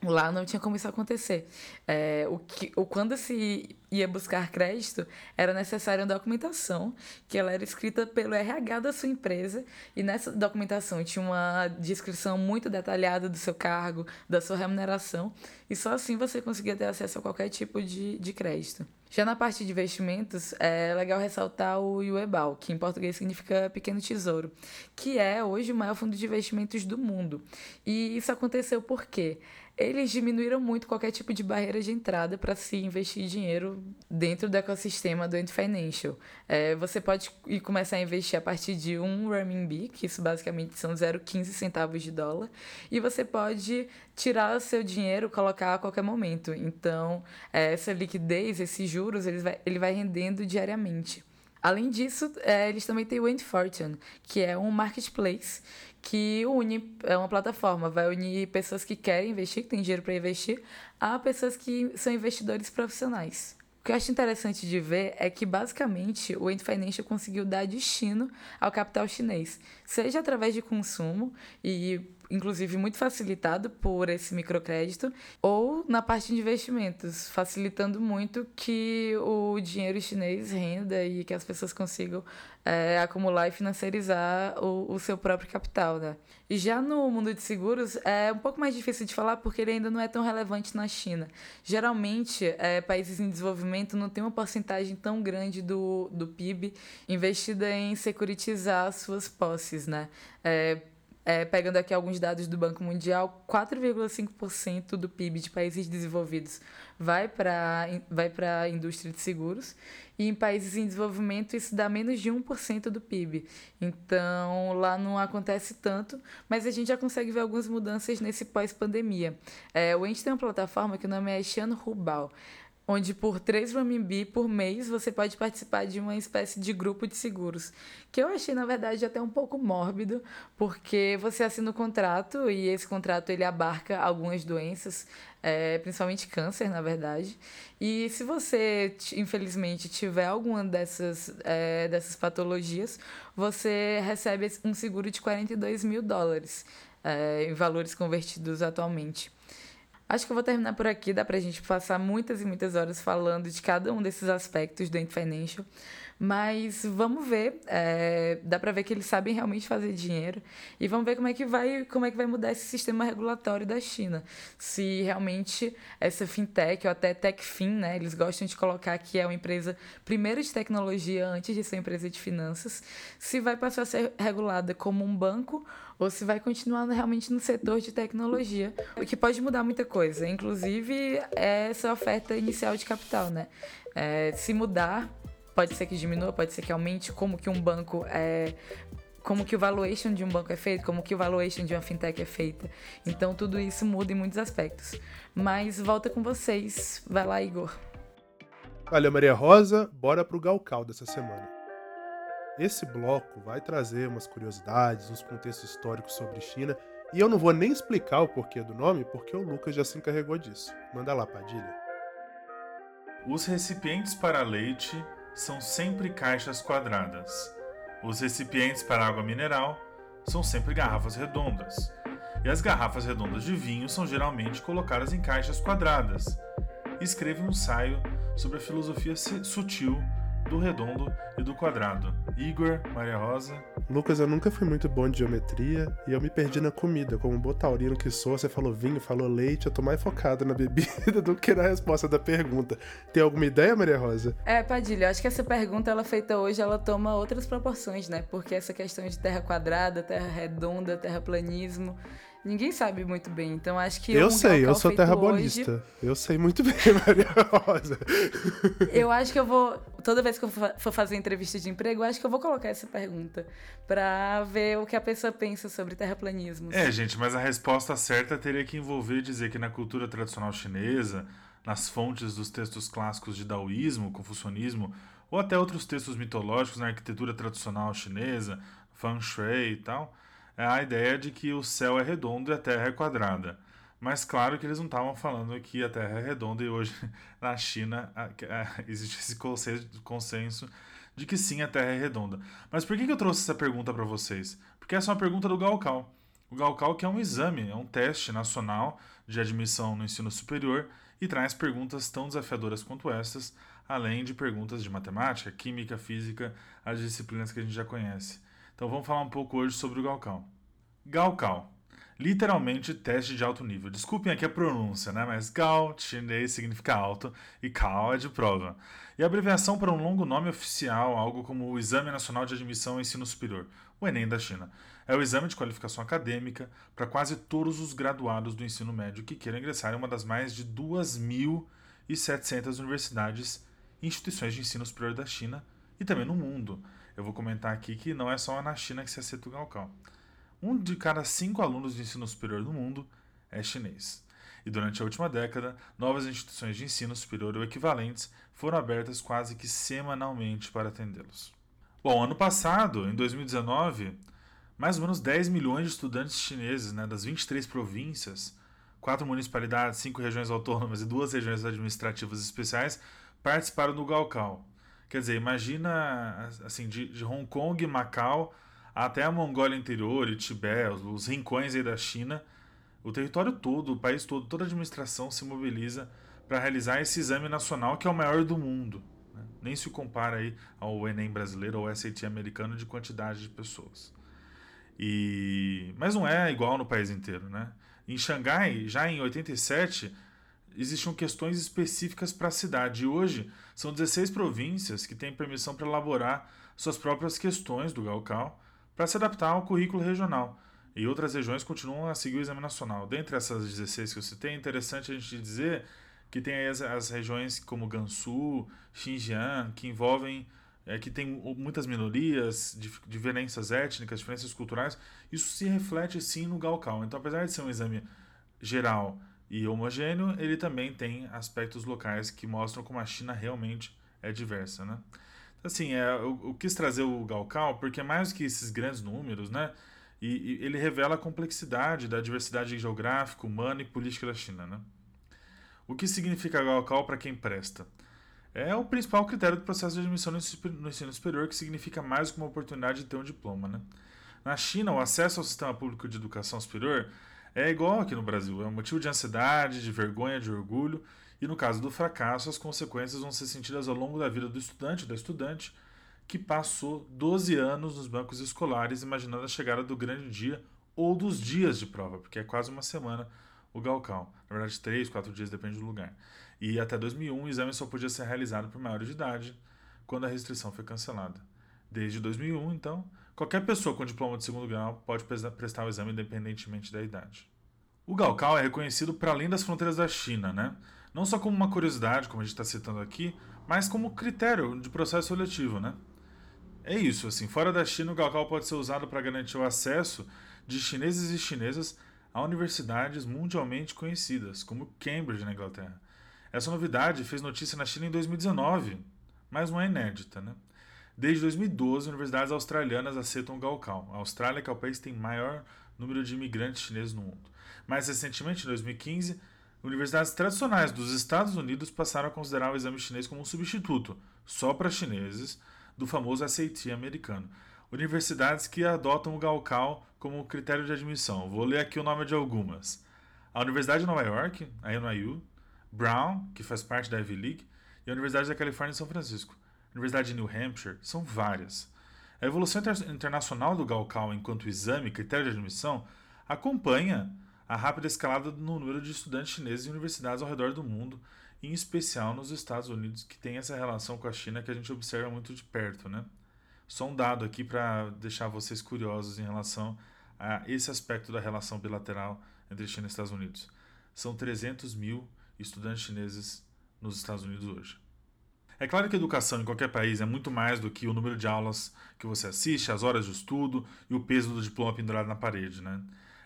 Lá não tinha como isso acontecer. É, o que, o, quando se ia buscar crédito, era necessária uma documentação, que ela era escrita pelo RH da sua empresa, e nessa documentação tinha uma descrição muito detalhada do seu cargo, da sua remuneração, e só assim você conseguia ter acesso a qualquer tipo de, de crédito. Já na parte de investimentos, é legal ressaltar o Yuebal, que em português significa pequeno tesouro, que é hoje o maior fundo de investimentos do mundo. E isso aconteceu porque eles diminuíram muito qualquer tipo de barreira de entrada para se investir dinheiro dentro do ecossistema do Ant Financial. É, você pode ir começar a investir a partir de um renminbi, que isso basicamente são 0,15 centavos de dólar, e você pode tirar o seu dinheiro, colocar a qualquer momento. Então, é, essa liquidez, esses juros, ele vai, ele vai rendendo diariamente. Além disso, é, eles também têm o Ant Fortune, que é um marketplace que une, é uma plataforma, vai unir pessoas que querem investir, que têm dinheiro para investir, a pessoas que são investidores profissionais. O que eu acho interessante de ver é que, basicamente, o Ant Financial conseguiu dar destino ao capital chinês, seja através de consumo, e inclusive muito facilitado por esse microcrédito, ou na parte de investimentos, facilitando muito que o dinheiro chinês renda e que as pessoas consigam é, acumular e financiarizar o, o seu próprio capital. Né? E já no mundo de seguros é um pouco mais difícil de falar porque ele ainda não é tão relevante na China. Geralmente, é, países em desenvolvimento não têm uma porcentagem tão grande do, do PIB investida em securitizar suas posses, né? É, é, pegando aqui alguns dados do Banco Mundial, 4,5% do PIB de países desenvolvidos vai para vai a indústria de seguros, e em países em desenvolvimento isso dá menos de 1% do PIB. Então lá não acontece tanto, mas a gente já consegue ver algumas mudanças nesse pós-pandemia. É, o Ente tem uma plataforma que o nome é Xian Rubal onde por 3 renminbi por mês você pode participar de uma espécie de grupo de seguros, que eu achei na verdade até um pouco mórbido, porque você assina o um contrato e esse contrato ele abarca algumas doenças, é, principalmente câncer, na verdade. E se você, infelizmente, tiver alguma dessas, é, dessas patologias, você recebe um seguro de 42 mil dólares, é, em valores convertidos atualmente. Acho que eu vou terminar por aqui, dá pra gente passar muitas e muitas horas falando de cada um desses aspectos do Ent Financial. Mas vamos ver, é, dá para ver que eles sabem realmente fazer dinheiro e vamos ver como é que vai, como é que vai mudar esse sistema regulatório da China. Se realmente essa fintech ou até techfin, né, eles gostam de colocar que é uma empresa primeiro de tecnologia antes de ser empresa de finanças, se vai passar a ser regulada como um banco ou se vai continuar realmente no setor de tecnologia, o que pode mudar muita coisa, inclusive essa oferta inicial de capital, né? É, se mudar, pode ser que diminua, pode ser que aumente, como que um banco é como que o valuation de um banco é feito, como que o valuation de uma fintech é feita. Então tudo isso muda em muitos aspectos. Mas volta com vocês. Vai lá, Igor. Valeu, Maria Rosa. Bora pro Galcal dessa semana. Esse bloco vai trazer umas curiosidades, uns contextos históricos sobre China, e eu não vou nem explicar o porquê do nome, porque o Lucas já se encarregou disso. Manda lá, Padilha. Os recipientes para leite são sempre caixas quadradas. Os recipientes para água mineral são sempre garrafas redondas. E as garrafas redondas de vinho são geralmente colocadas em caixas quadradas. Escreve um ensaio sobre a filosofia sutil do redondo e do quadrado. Igor, Maria Rosa. Lucas, eu nunca fui muito bom de geometria e eu me perdi na comida. Como botaurino que sou, você falou vinho, falou leite, eu tô mais focado na bebida do que na resposta da pergunta. Tem alguma ideia, Maria Rosa? É, Padilha, eu acho que essa pergunta ela feita hoje, ela toma outras proporções, né? Porque essa questão de terra quadrada, terra redonda, terraplanismo, Ninguém sabe muito bem, então acho que. Eu um sei, eu sou terrabolista. Hoje... Eu sei muito bem, Maria Rosa. eu acho que eu vou. Toda vez que eu for fazer entrevista de emprego, eu acho que eu vou colocar essa pergunta para ver o que a pessoa pensa sobre terraplanismo. É, gente, mas a resposta certa teria que envolver dizer que na cultura tradicional chinesa, nas fontes dos textos clássicos de daoísmo, confucionismo, ou até outros textos mitológicos na arquitetura tradicional chinesa, feng shui e tal a ideia de que o céu é redondo e a terra é quadrada. Mas claro que eles não estavam falando que a Terra é redonda e hoje na China existe esse consenso de que sim, a Terra é redonda. Mas por que eu trouxe essa pergunta para vocês? Porque essa é uma pergunta do Galcal. O Galcal que é um exame, é um teste nacional de admissão no ensino superior e traz perguntas tão desafiadoras quanto estas, além de perguntas de matemática, química, física, as disciplinas que a gente já conhece. Então vamos falar um pouco hoje sobre o Galcal. Galcal. Literalmente teste de alto nível. Desculpem aqui a pronúncia, né? Mas Gal, chinês, significa alto e Cal é de prova. E a abreviação para um longo nome oficial, algo como o Exame Nacional de Admissão ao Ensino Superior, o Enem da China. É o exame de qualificação acadêmica para quase todos os graduados do ensino médio que queiram ingressar em uma das mais de 2.700 universidades e instituições de ensino superior da China e também no mundo. Eu vou comentar aqui que não é só na China que se aceita o Gaokao. Um de cada cinco alunos de ensino superior do mundo é chinês. E durante a última década, novas instituições de ensino superior ou equivalentes foram abertas quase que semanalmente para atendê-los. Bom, ano passado, em 2019, mais ou menos 10 milhões de estudantes chineses né, das 23 províncias, quatro municipalidades, cinco regiões autônomas e duas regiões administrativas especiais participaram do Gaokao, Quer dizer, imagina assim, de, de Hong Kong, Macau até a Mongólia interior e Tibete, os rincões aí da China, o território todo, o país todo, toda a administração se mobiliza para realizar esse exame nacional que é o maior do mundo. Né? Nem se compara aí ao Enem brasileiro ou ao SAT americano de quantidade de pessoas. E... Mas não é igual no país inteiro, né? Em Xangai, já em 87, existiam questões específicas para a cidade. E hoje, são 16 províncias que têm permissão para elaborar suas próprias questões do Gaokao para se adaptar ao currículo regional. E outras regiões continuam a seguir o exame nacional. Dentre essas 16 que eu citei, é interessante a gente dizer que tem as, as regiões como Gansu, Xinjiang, que envolvem é, que tem muitas minorias, diferenças étnicas, diferenças culturais, isso se reflete sim no Gaokao. Então, apesar de ser um exame geral e homogêneo, ele também tem aspectos locais que mostram como a China realmente é diversa, né? Assim, é, eu, eu quis trazer o Gaokao porque mais que esses grandes números, né? E, e ele revela a complexidade da diversidade geográfica, humana e política da China, né? O que significa Gaokao para quem presta? é o principal critério do processo de admissão no ensino superior, que significa mais que uma oportunidade de ter um diploma. Né? Na China, o acesso ao sistema público de educação superior é igual aqui no Brasil, é um motivo de ansiedade, de vergonha, de orgulho, e no caso do fracasso, as consequências vão ser sentidas ao longo da vida do estudante ou da estudante que passou 12 anos nos bancos escolares imaginando a chegada do grande dia ou dos dias de prova, porque é quase uma semana o Galcal. Na verdade, 3, 4 dias, depende do lugar. E até 2001 o exame só podia ser realizado por maiores de idade, quando a restrição foi cancelada. Desde 2001, então, qualquer pessoa com diploma de segundo grau pode prestar o exame independentemente da idade. O Gaokao é reconhecido para além das fronteiras da China, né? não só como uma curiosidade, como a gente está citando aqui, mas como critério de processo seletivo. Né? É isso, assim, fora da China, o Gaokao pode ser usado para garantir o acesso de chineses e chinesas a universidades mundialmente conhecidas, como Cambridge, na Inglaterra, essa novidade fez notícia na China em 2019, mas não é inédita. Né? Desde 2012, universidades australianas aceitam o Gaokao. A Austrália, que é o país que tem maior número de imigrantes chineses no mundo. Mais recentemente, em 2015, universidades tradicionais dos Estados Unidos passaram a considerar o exame chinês como um substituto, só para chineses, do famoso SAT americano. Universidades que adotam o Gaokao como critério de admissão. Vou ler aqui o nome de algumas. A Universidade de Nova York, a NYU, Brown, que faz parte da Ivy League, e a Universidade da Califórnia em São Francisco. Universidade de New Hampshire, são várias. A evolução inter internacional do Gaokao enquanto exame, critério de admissão, acompanha a rápida escalada no número de estudantes chineses em universidades ao redor do mundo, em especial nos Estados Unidos, que tem essa relação com a China que a gente observa muito de perto, né? Só um dado aqui para deixar vocês curiosos em relação a esse aspecto da relação bilateral entre China e Estados Unidos. São 300 mil estudantes chineses nos Estados Unidos hoje. É claro que a educação em qualquer país é muito mais do que o número de aulas que você assiste, as horas de estudo e o peso do diploma pendurado na parede. Né?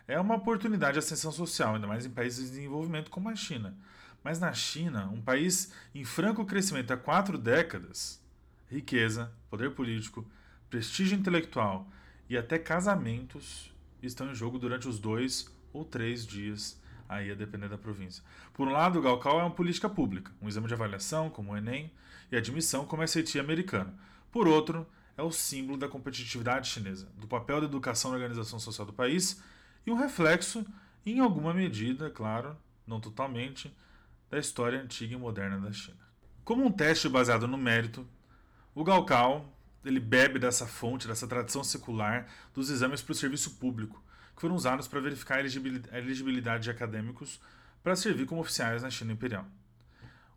É uma oportunidade de ascensão social, ainda mais em países de desenvolvimento como a China. Mas na China, um país em franco crescimento há quatro décadas, riqueza, poder político, prestígio intelectual e até casamentos estão em jogo durante os dois ou três dias aí a depender da província. Por um lado, o Gaokao é uma política pública, um exame de avaliação, como o Enem, e admissão, como o SAT americano. Por outro, é o símbolo da competitividade chinesa, do papel da educação na organização social do país e um reflexo, em alguma medida, claro, não totalmente, da história antiga e moderna da China. Como um teste baseado no mérito, o Gaokao ele bebe dessa fonte, dessa tradição secular dos exames para o serviço público, que foram usados para verificar a elegibilidade de acadêmicos para servir como oficiais na China Imperial.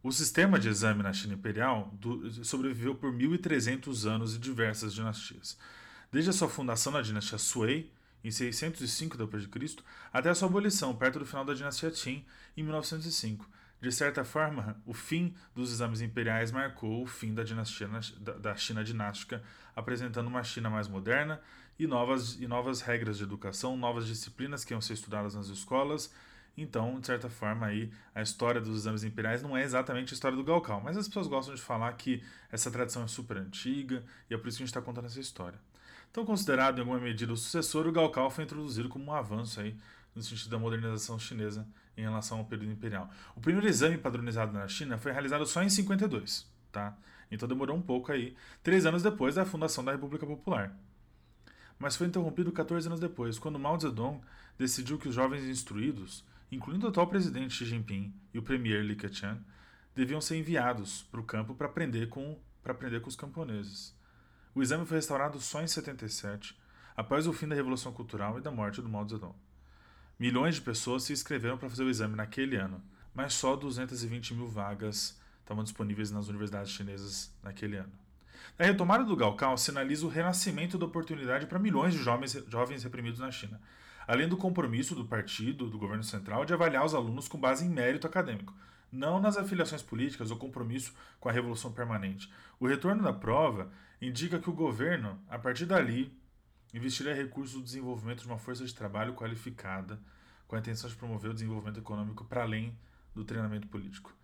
O sistema de exame na China Imperial sobreviveu por 1.300 anos e diversas dinastias. Desde a sua fundação na dinastia Sui, em 605 d.C., até a sua abolição, perto do final da dinastia Qin, em 1905. De certa forma, o fim dos exames imperiais marcou o fim da, dinastia, da China dinástica, apresentando uma China mais moderna, e novas, e novas regras de educação, novas disciplinas que iam ser estudadas nas escolas. Então, de certa forma, aí, a história dos exames imperiais não é exatamente a história do Galcal, mas as pessoas gostam de falar que essa tradição é super antiga e é por isso que a gente está contando essa história. Então, considerado em alguma medida o sucessor, o Galcal foi introduzido como um avanço aí, no sentido da modernização chinesa em relação ao período imperial. O primeiro exame padronizado na China foi realizado só em 52, tá? Então demorou um pouco aí, três anos depois da fundação da República Popular. Mas foi interrompido 14 anos depois, quando Mao Zedong decidiu que os jovens instruídos, incluindo o atual presidente Xi Jinping e o premier Li Keqiang, deviam ser enviados para o campo para aprender, com, aprender com os camponeses. O exame foi restaurado só em 77, após o fim da Revolução Cultural e da morte do Mao Zedong. Milhões de pessoas se inscreveram para fazer o exame naquele ano, mas só 220 mil vagas estavam disponíveis nas universidades chinesas naquele ano. A retomada do Gaokao sinaliza o renascimento da oportunidade para milhões de jovens, jovens reprimidos na China, além do compromisso do partido, do governo central, de avaliar os alunos com base em mérito acadêmico, não nas afiliações políticas ou compromisso com a revolução permanente. O retorno da prova indica que o governo, a partir dali, investirá recursos no desenvolvimento de uma força de trabalho qualificada, com a intenção de promover o desenvolvimento econômico para além do treinamento político.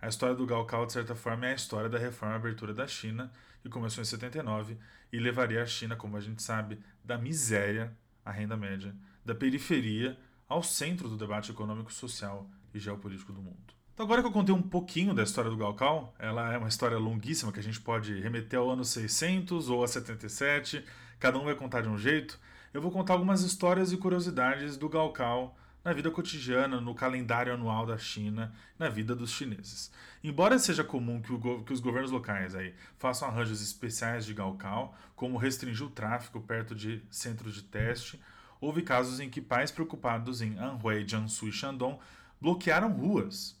A história do Gaokao, de certa forma, é a história da reforma e abertura da China, que começou em 79 e levaria a China, como a gente sabe, da miséria à renda média, da periferia ao centro do debate econômico, social e geopolítico do mundo. Então, agora que eu contei um pouquinho da história do Gaokao, ela é uma história longuíssima que a gente pode remeter ao ano 600 ou a 77, cada um vai contar de um jeito. Eu vou contar algumas histórias e curiosidades do Gaokao na vida cotidiana, no calendário anual da China, na vida dos chineses. Embora seja comum que, o, que os governos locais aí façam arranjos especiais de Gaokao, como restringir o tráfego perto de centros de teste, houve casos em que pais preocupados em Anhui, Jiangsu e Shandong bloquearam ruas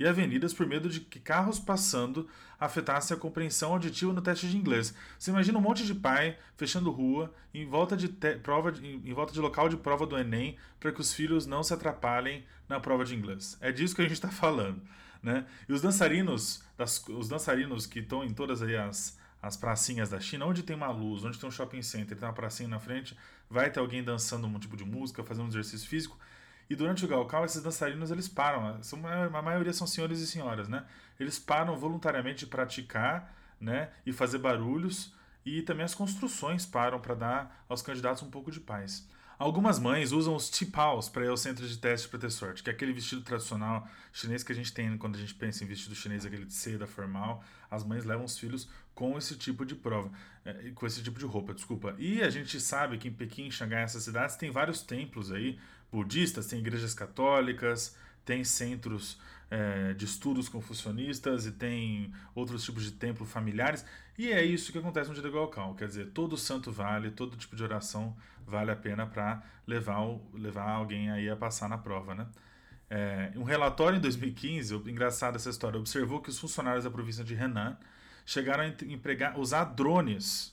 e avenidas por medo de que carros passando afetassem a compreensão auditiva no teste de inglês. Você imagina um monte de pai fechando rua em volta de prova de, em volta de local de prova do Enem para que os filhos não se atrapalhem na prova de inglês. É disso que a gente está falando, né? E os dançarinos, das, os dançarinos que estão em todas aí as as pracinhas da China, onde tem uma luz, onde tem um shopping center, tem uma pracinha na frente, vai ter alguém dançando um tipo de música, fazendo um exercício físico. E durante o Gaokao, esses dançarinos eles param. São, a maioria são senhores e senhoras, né? Eles param voluntariamente de praticar né? e fazer barulhos. E também as construções param para dar aos candidatos um pouco de paz. Algumas mães usam os tipaos para ir ao centro de teste para ter sorte, que é aquele vestido tradicional chinês que a gente tem quando a gente pensa em vestido chinês, aquele de seda formal. As mães levam os filhos com esse tipo de prova, é, com esse tipo de roupa, desculpa. E a gente sabe que em Pequim, Xangai, essas cidades, tem vários templos aí budistas, tem igrejas católicas, tem centros é, de estudos confucionistas e tem outros tipos de templos familiares. E é isso que acontece no dia do Gaokao. Quer dizer, todo santo vale, todo tipo de oração vale a pena para levar, levar alguém aí a passar na prova, né? É, um relatório em 2015, engraçado essa história, observou que os funcionários da província de Henan chegaram a empregar, usar drones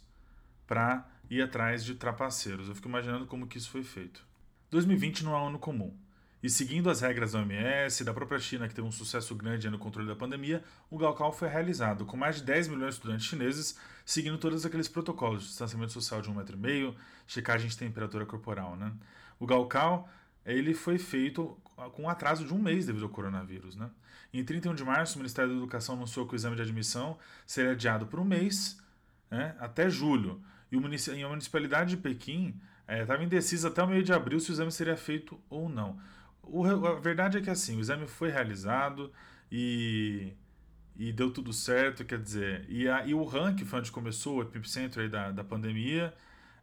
para ir atrás de trapaceiros. Eu fico imaginando como que isso foi feito. 2020 não é um ano comum. E seguindo as regras da OMS da própria China, que teve um sucesso grande no controle da pandemia, o Gaokao foi realizado com mais de 10 milhões de estudantes chineses, seguindo todos aqueles protocolos de distanciamento social de 1,5 metro, checagem de temperatura corporal. Né? O Gaokao ele foi feito com um atraso de um mês devido ao coronavírus. Né? Em 31 de março, o Ministério da Educação anunciou que o exame de admissão seria adiado por um mês, né, até julho. E a Municipalidade de Pequim Estava é, indeciso até o meio de abril se o exame seria feito ou não. O, a verdade é que assim, o exame foi realizado e, e deu tudo certo, quer dizer, e, a, e o que foi onde começou o epicentro aí da, da pandemia,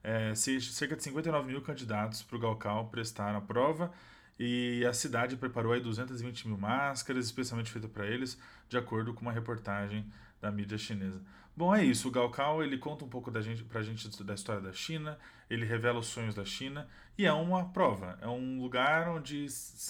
é, cerca de 59 mil candidatos para o Galcal prestaram a prova e a cidade preparou aí 220 mil máscaras, especialmente feito para eles, de acordo com uma reportagem da mídia chinesa. Bom, é isso. O Gaokao ele conta um pouco da gente, pra gente da história da China, ele revela os sonhos da China e é uma prova, é um lugar onde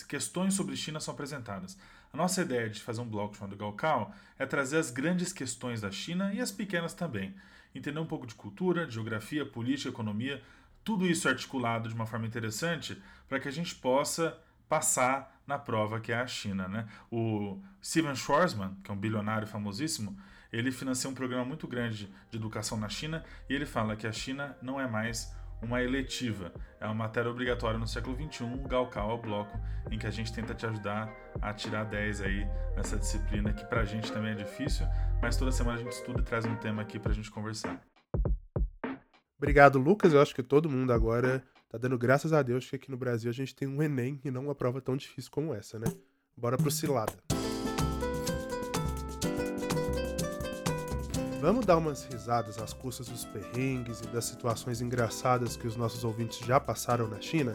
questões sobre China são apresentadas. A nossa ideia de fazer um blog chamado Gaokao é trazer as grandes questões da China e as pequenas também. Entender um pouco de cultura, geografia, política, economia, tudo isso articulado de uma forma interessante para que a gente possa passar na prova que é a China. Né? O Steven Schwarzman, que é um bilionário famosíssimo, ele financia um programa muito grande de educação na China e ele fala que a China não é mais uma eletiva, é uma matéria obrigatória no século XXI, é o bloco em que a gente tenta te ajudar a tirar 10 aí nessa disciplina que pra gente também é difícil, mas toda semana a gente estuda e traz um tema aqui pra gente conversar. Obrigado, Lucas. Eu acho que todo mundo agora tá dando graças a Deus que aqui no Brasil a gente tem um Enem e não uma prova tão difícil como essa, né? Bora pro Cilada. Vamos dar umas risadas às custas dos perrengues e das situações engraçadas que os nossos ouvintes já passaram na China?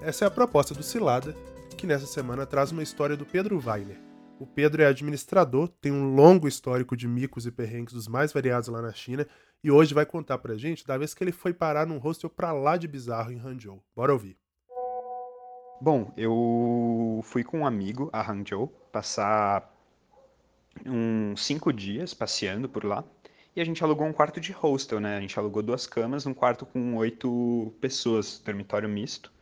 Essa é a proposta do Cilada, que nessa semana traz uma história do Pedro Weiner. O Pedro é administrador, tem um longo histórico de micos e perrengues dos mais variados lá na China e hoje vai contar pra gente da vez que ele foi parar num hostel pra lá de bizarro em Hangzhou. Bora ouvir. Bom, eu fui com um amigo a Hangzhou passar uns cinco dias passeando por lá e a gente alugou um quarto de hostel, né? A gente alugou duas camas, um quarto com oito pessoas, dormitório misto.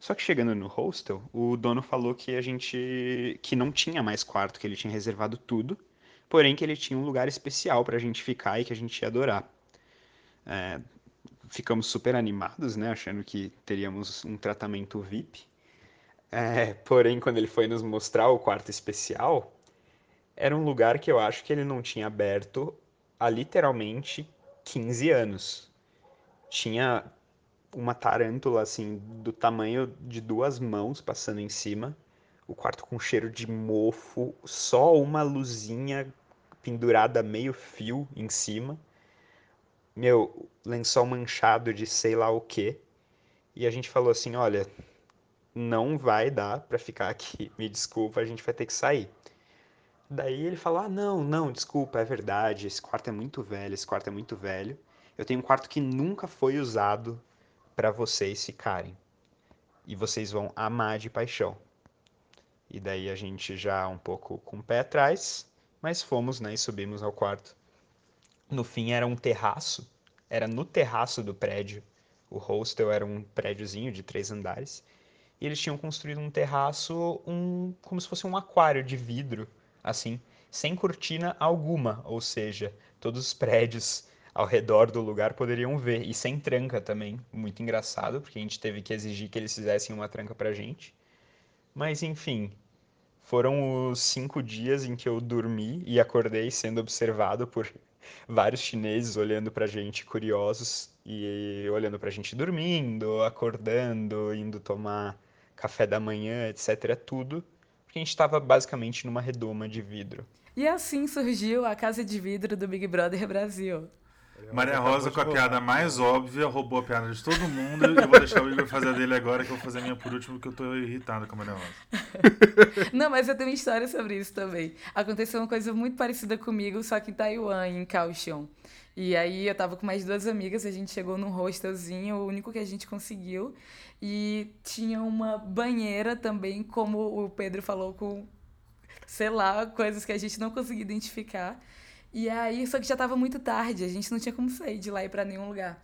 Só que chegando no hostel, o dono falou que a gente que não tinha mais quarto, que ele tinha reservado tudo, porém que ele tinha um lugar especial para a gente ficar e que a gente ia adorar. É, ficamos super animados, né? Achando que teríamos um tratamento VIP. É, porém, quando ele foi nos mostrar o quarto especial, era um lugar que eu acho que ele não tinha aberto há literalmente 15 anos. Tinha uma tarântula assim do tamanho de duas mãos passando em cima, o quarto com cheiro de mofo, só uma luzinha pendurada meio fio em cima. Meu, lençol manchado de sei lá o que. E a gente falou assim, olha, não vai dar para ficar aqui. Me desculpa, a gente vai ter que sair. Daí ele falou: Ah, não, não, desculpa, é verdade. Esse quarto é muito velho, esse quarto é muito velho. Eu tenho um quarto que nunca foi usado para vocês ficarem. E vocês vão amar de paixão. E daí a gente já um pouco com o pé atrás, mas fomos, né, e subimos ao quarto. No fim era um terraço, era no terraço do prédio. O hostel era um prédiozinho de três andares. E eles tinham construído um terraço, um, como se fosse um aquário de vidro assim, sem cortina alguma, ou seja, todos os prédios ao redor do lugar poderiam ver, e sem tranca também, muito engraçado, porque a gente teve que exigir que eles fizessem uma tranca pra gente. Mas enfim, foram os cinco dias em que eu dormi e acordei sendo observado por vários chineses olhando pra gente curiosos e olhando pra gente dormindo, acordando, indo tomar café da manhã, etc. Tudo porque a gente estava basicamente numa redoma de vidro. E assim surgiu a casa de vidro do Big Brother Brasil. Maria Rosa, com a piada mais óbvia, roubou a piada de todo mundo. e eu vou deixar o Igor fazer a dele agora, que eu vou fazer a minha por último, porque eu tô irritado com a Maria Rosa. Não, mas eu tenho uma história sobre isso também. Aconteceu uma coisa muito parecida comigo, só que em Taiwan, em Kaohsiung. E aí eu tava com mais duas amigas, a gente chegou num hostelzinho, o único que a gente conseguiu. E tinha uma banheira também, como o Pedro falou, com, sei lá, coisas que a gente não conseguia identificar. E aí, só que já tava muito tarde, a gente não tinha como sair de lá e ir pra nenhum lugar.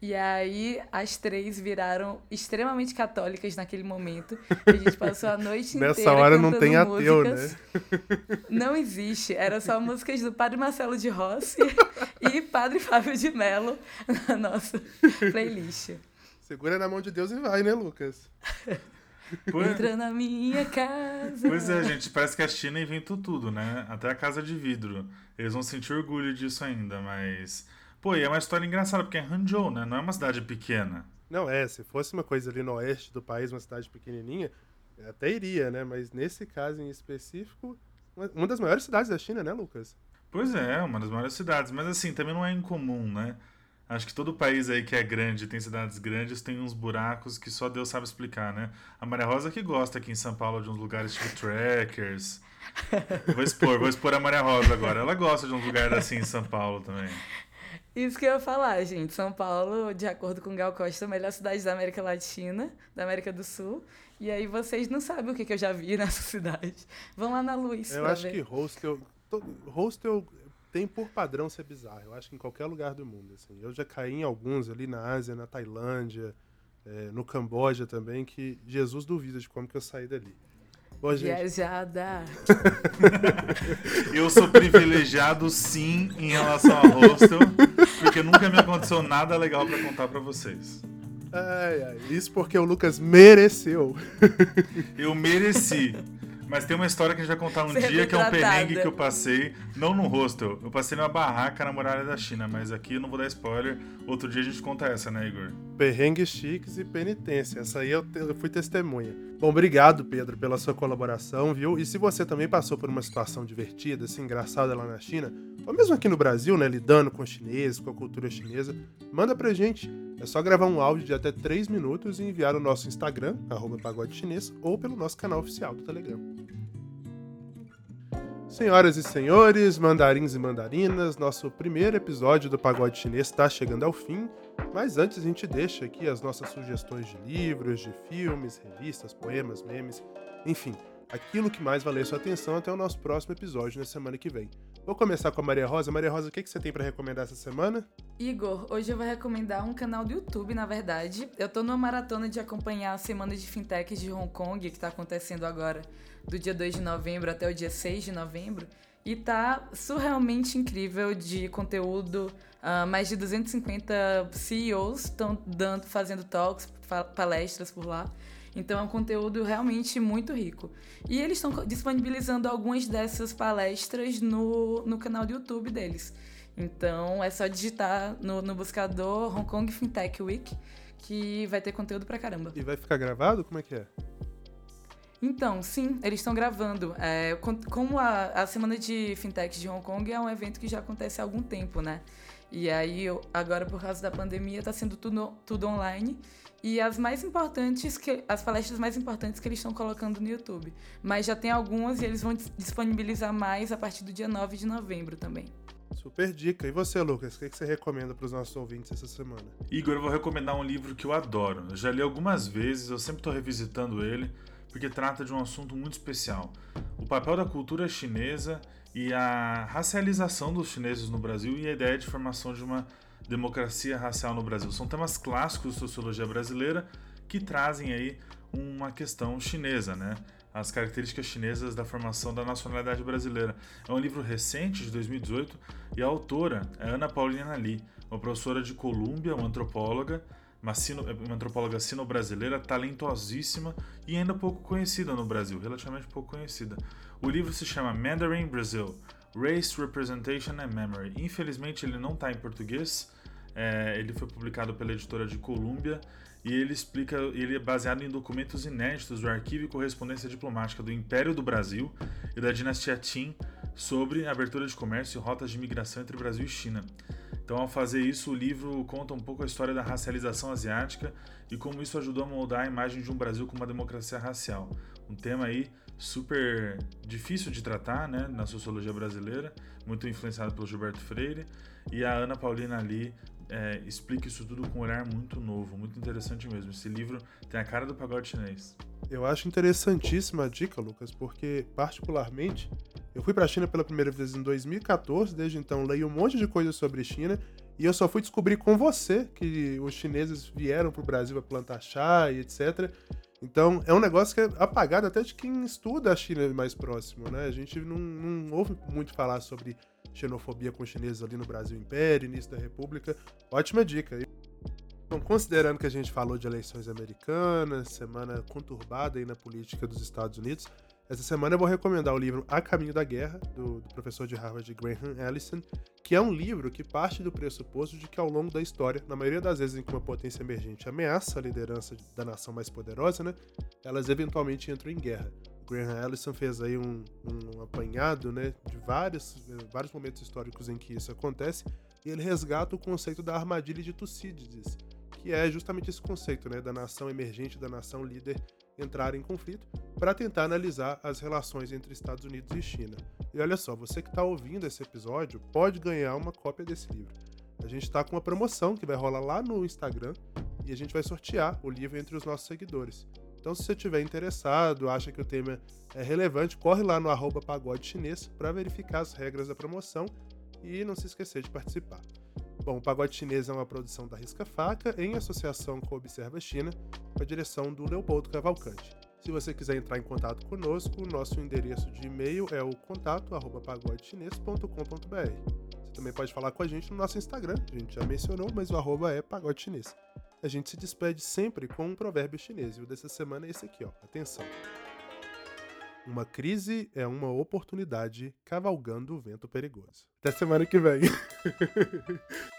E aí as três viraram extremamente católicas naquele momento. A gente passou a noite inteira. Nessa hora não tem ateu, né? Não existe. Era só músicas do Padre Marcelo de Rossi e Padre Fábio de Mello na nossa playlist. Segura na mão de Deus e vai, né, Lucas? Entra na minha casa. Pois é, gente, parece que a China inventou tudo, né? Até a casa de vidro. Eles vão sentir orgulho disso ainda, mas Pô, e é uma história engraçada, porque é Hangzhou, né? Não é uma cidade pequena. Não, é. Se fosse uma coisa ali no oeste do país, uma cidade pequenininha, até iria, né? Mas nesse caso em específico, uma das maiores cidades da China, né, Lucas? Pois é, uma das maiores cidades. Mas assim, também não é incomum, né? Acho que todo país aí que é grande, tem cidades grandes, tem uns buracos que só Deus sabe explicar, né? A Maria Rosa que gosta aqui em São Paulo de uns lugares tipo trackers. Vou expor, vou expor a Maria Rosa agora. Ela gosta de um lugar assim em São Paulo também. Isso que eu ia falar, gente. São Paulo, de acordo com Gal Costa, é a melhor cidade da América Latina, da América do Sul. E aí vocês não sabem o que, que eu já vi nessa cidade. Vão lá na luz. Eu acho ver. que hostel. Hostel tem por padrão ser bizarro. Eu acho que em qualquer lugar do mundo. Assim. Eu já caí em alguns ali na Ásia, na Tailândia, é, no Camboja também, que Jesus duvida de como que eu saí dali. Bom, Viajada. Eu sou privilegiado sim em relação ao hostel, porque nunca me aconteceu nada legal para contar para vocês. Ai, ai, isso porque o Lucas mereceu. Eu mereci. Mas tem uma história que a gente vai contar um Ser dia, que é um perrengue que eu passei, não no hostel. Eu passei numa barraca na muralha da China, mas aqui eu não vou dar spoiler. Outro dia a gente conta essa, né, Igor? Perrengues chiques e penitência. Essa aí eu, te, eu fui testemunha. Bom, obrigado, Pedro, pela sua colaboração, viu? E se você também passou por uma situação divertida, assim, engraçada lá na China, ou mesmo aqui no Brasil, né, lidando com chineses, com a cultura chinesa, manda pra gente. É só gravar um áudio de até 3 minutos e enviar no nosso Instagram, arroba pagode chinês, ou pelo nosso canal oficial do Telegram. Senhoras e senhores, mandarins e mandarinas, nosso primeiro episódio do Pagode Chinês está chegando ao fim, mas antes a gente deixa aqui as nossas sugestões de livros, de filmes, revistas, poemas, memes, enfim, aquilo que mais valer sua atenção até o nosso próximo episódio na semana que vem. Vou começar com a Maria Rosa. Maria Rosa, o que, que você tem para recomendar essa semana? Igor, hoje eu vou recomendar um canal do YouTube, na verdade. Eu tô numa maratona de acompanhar a Semana de Fintechs de Hong Kong, que tá acontecendo agora, do dia 2 de novembro até o dia 6 de novembro. E tá surrealmente incrível de conteúdo. Uh, mais de 250 CEOs estão dando, fazendo talks, palestras por lá. Então é um conteúdo realmente muito rico. E eles estão disponibilizando algumas dessas palestras no, no canal do YouTube deles. Então é só digitar no, no buscador Hong Kong Fintech Week que vai ter conteúdo pra caramba. E vai ficar gravado? Como é que é? Então, sim, eles estão gravando. É, como a, a Semana de Fintechs de Hong Kong é um evento que já acontece há algum tempo, né? E aí, agora por causa da pandemia, está sendo tudo, tudo online. E as mais importantes, que as palestras mais importantes que eles estão colocando no YouTube. Mas já tem algumas e eles vão disponibilizar mais a partir do dia 9 de novembro também. Super dica. E você, Lucas, o que você recomenda para os nossos ouvintes essa semana? Igor, eu vou recomendar um livro que eu adoro. Eu já li algumas vezes, eu sempre estou revisitando ele, porque trata de um assunto muito especial. O papel da cultura chinesa e a racialização dos chineses no Brasil e a ideia de formação de uma democracia racial no Brasil. São temas clássicos de sociologia brasileira que trazem aí uma questão chinesa, né? As características chinesas da formação da nacionalidade brasileira. É um livro recente, de 2018, e a autora é Ana Paulina Lee, uma professora de Colômbia, uma antropóloga, uma, sino, uma antropóloga sino-brasileira talentosíssima e ainda pouco conhecida no Brasil, relativamente pouco conhecida. O livro se chama Mandarin Brazil: Race, Representation and Memory. Infelizmente ele não está em português, é, ele foi publicado pela editora de Columbia e ele explica, ele é baseado em documentos inéditos do arquivo e correspondência diplomática do Império do Brasil e da dinastia Qin sobre abertura de comércio e rotas de migração entre Brasil e China. Então, ao fazer isso, o livro conta um pouco a história da racialização asiática e como isso ajudou a moldar a imagem de um Brasil como uma democracia racial. Um tema aí super difícil de tratar, né, na sociologia brasileira, muito influenciado pelo Gilberto Freire, e a Ana Paulina ali é, explica isso tudo com um olhar muito novo, muito interessante mesmo. Esse livro tem a cara do pagode chinês. Eu acho interessantíssima a dica, Lucas, porque, particularmente, eu fui para a China pela primeira vez em 2014, desde então leio um monte de coisas sobre China, e eu só fui descobrir com você que os chineses vieram para o Brasil para plantar chá e etc. Então, é um negócio que é apagado até de quem estuda a China mais próximo, né? A gente não, não ouve muito falar sobre xenofobia com chineses ali no Brasil Império, início da República. Ótima dica. Então, considerando que a gente falou de eleições americanas, semana conturbada aí na política dos Estados Unidos, essa semana eu vou recomendar o livro A Caminho da Guerra, do, do, professor de Harvard Graham Allison, que é um livro que parte do pressuposto de que ao longo da história, na maioria das vezes em que uma potência emergente ameaça a liderança da nação mais poderosa, né, elas eventualmente entram em guerra. Graham Allison fez aí um, um apanhado né, de vários, vários momentos históricos em que isso acontece, e ele resgata o conceito da armadilha de Tucídides, que é justamente esse conceito né, da nação emergente, da nação líder entrar em conflito, para tentar analisar as relações entre Estados Unidos e China. E olha só, você que está ouvindo esse episódio pode ganhar uma cópia desse livro. A gente está com uma promoção que vai rolar lá no Instagram e a gente vai sortear o livro entre os nossos seguidores. Então, se você estiver interessado, acha que o tema é relevante, corre lá no arroba pagode chinês para verificar as regras da promoção e não se esquecer de participar. Bom, o Pagode Chinês é uma produção da Risca Faca em associação com o Observa China, com a direção do Leopoldo Cavalcante. Se você quiser entrar em contato conosco, o nosso endereço de e-mail é o contato@pagodechinês.com.br. Você também pode falar com a gente no nosso Instagram, a gente já mencionou, mas o arroba é a gente se despede sempre com um provérbio chinês, e o dessa semana é esse aqui, ó. Atenção. Uma crise é uma oportunidade cavalgando o vento perigoso. Até semana que vem.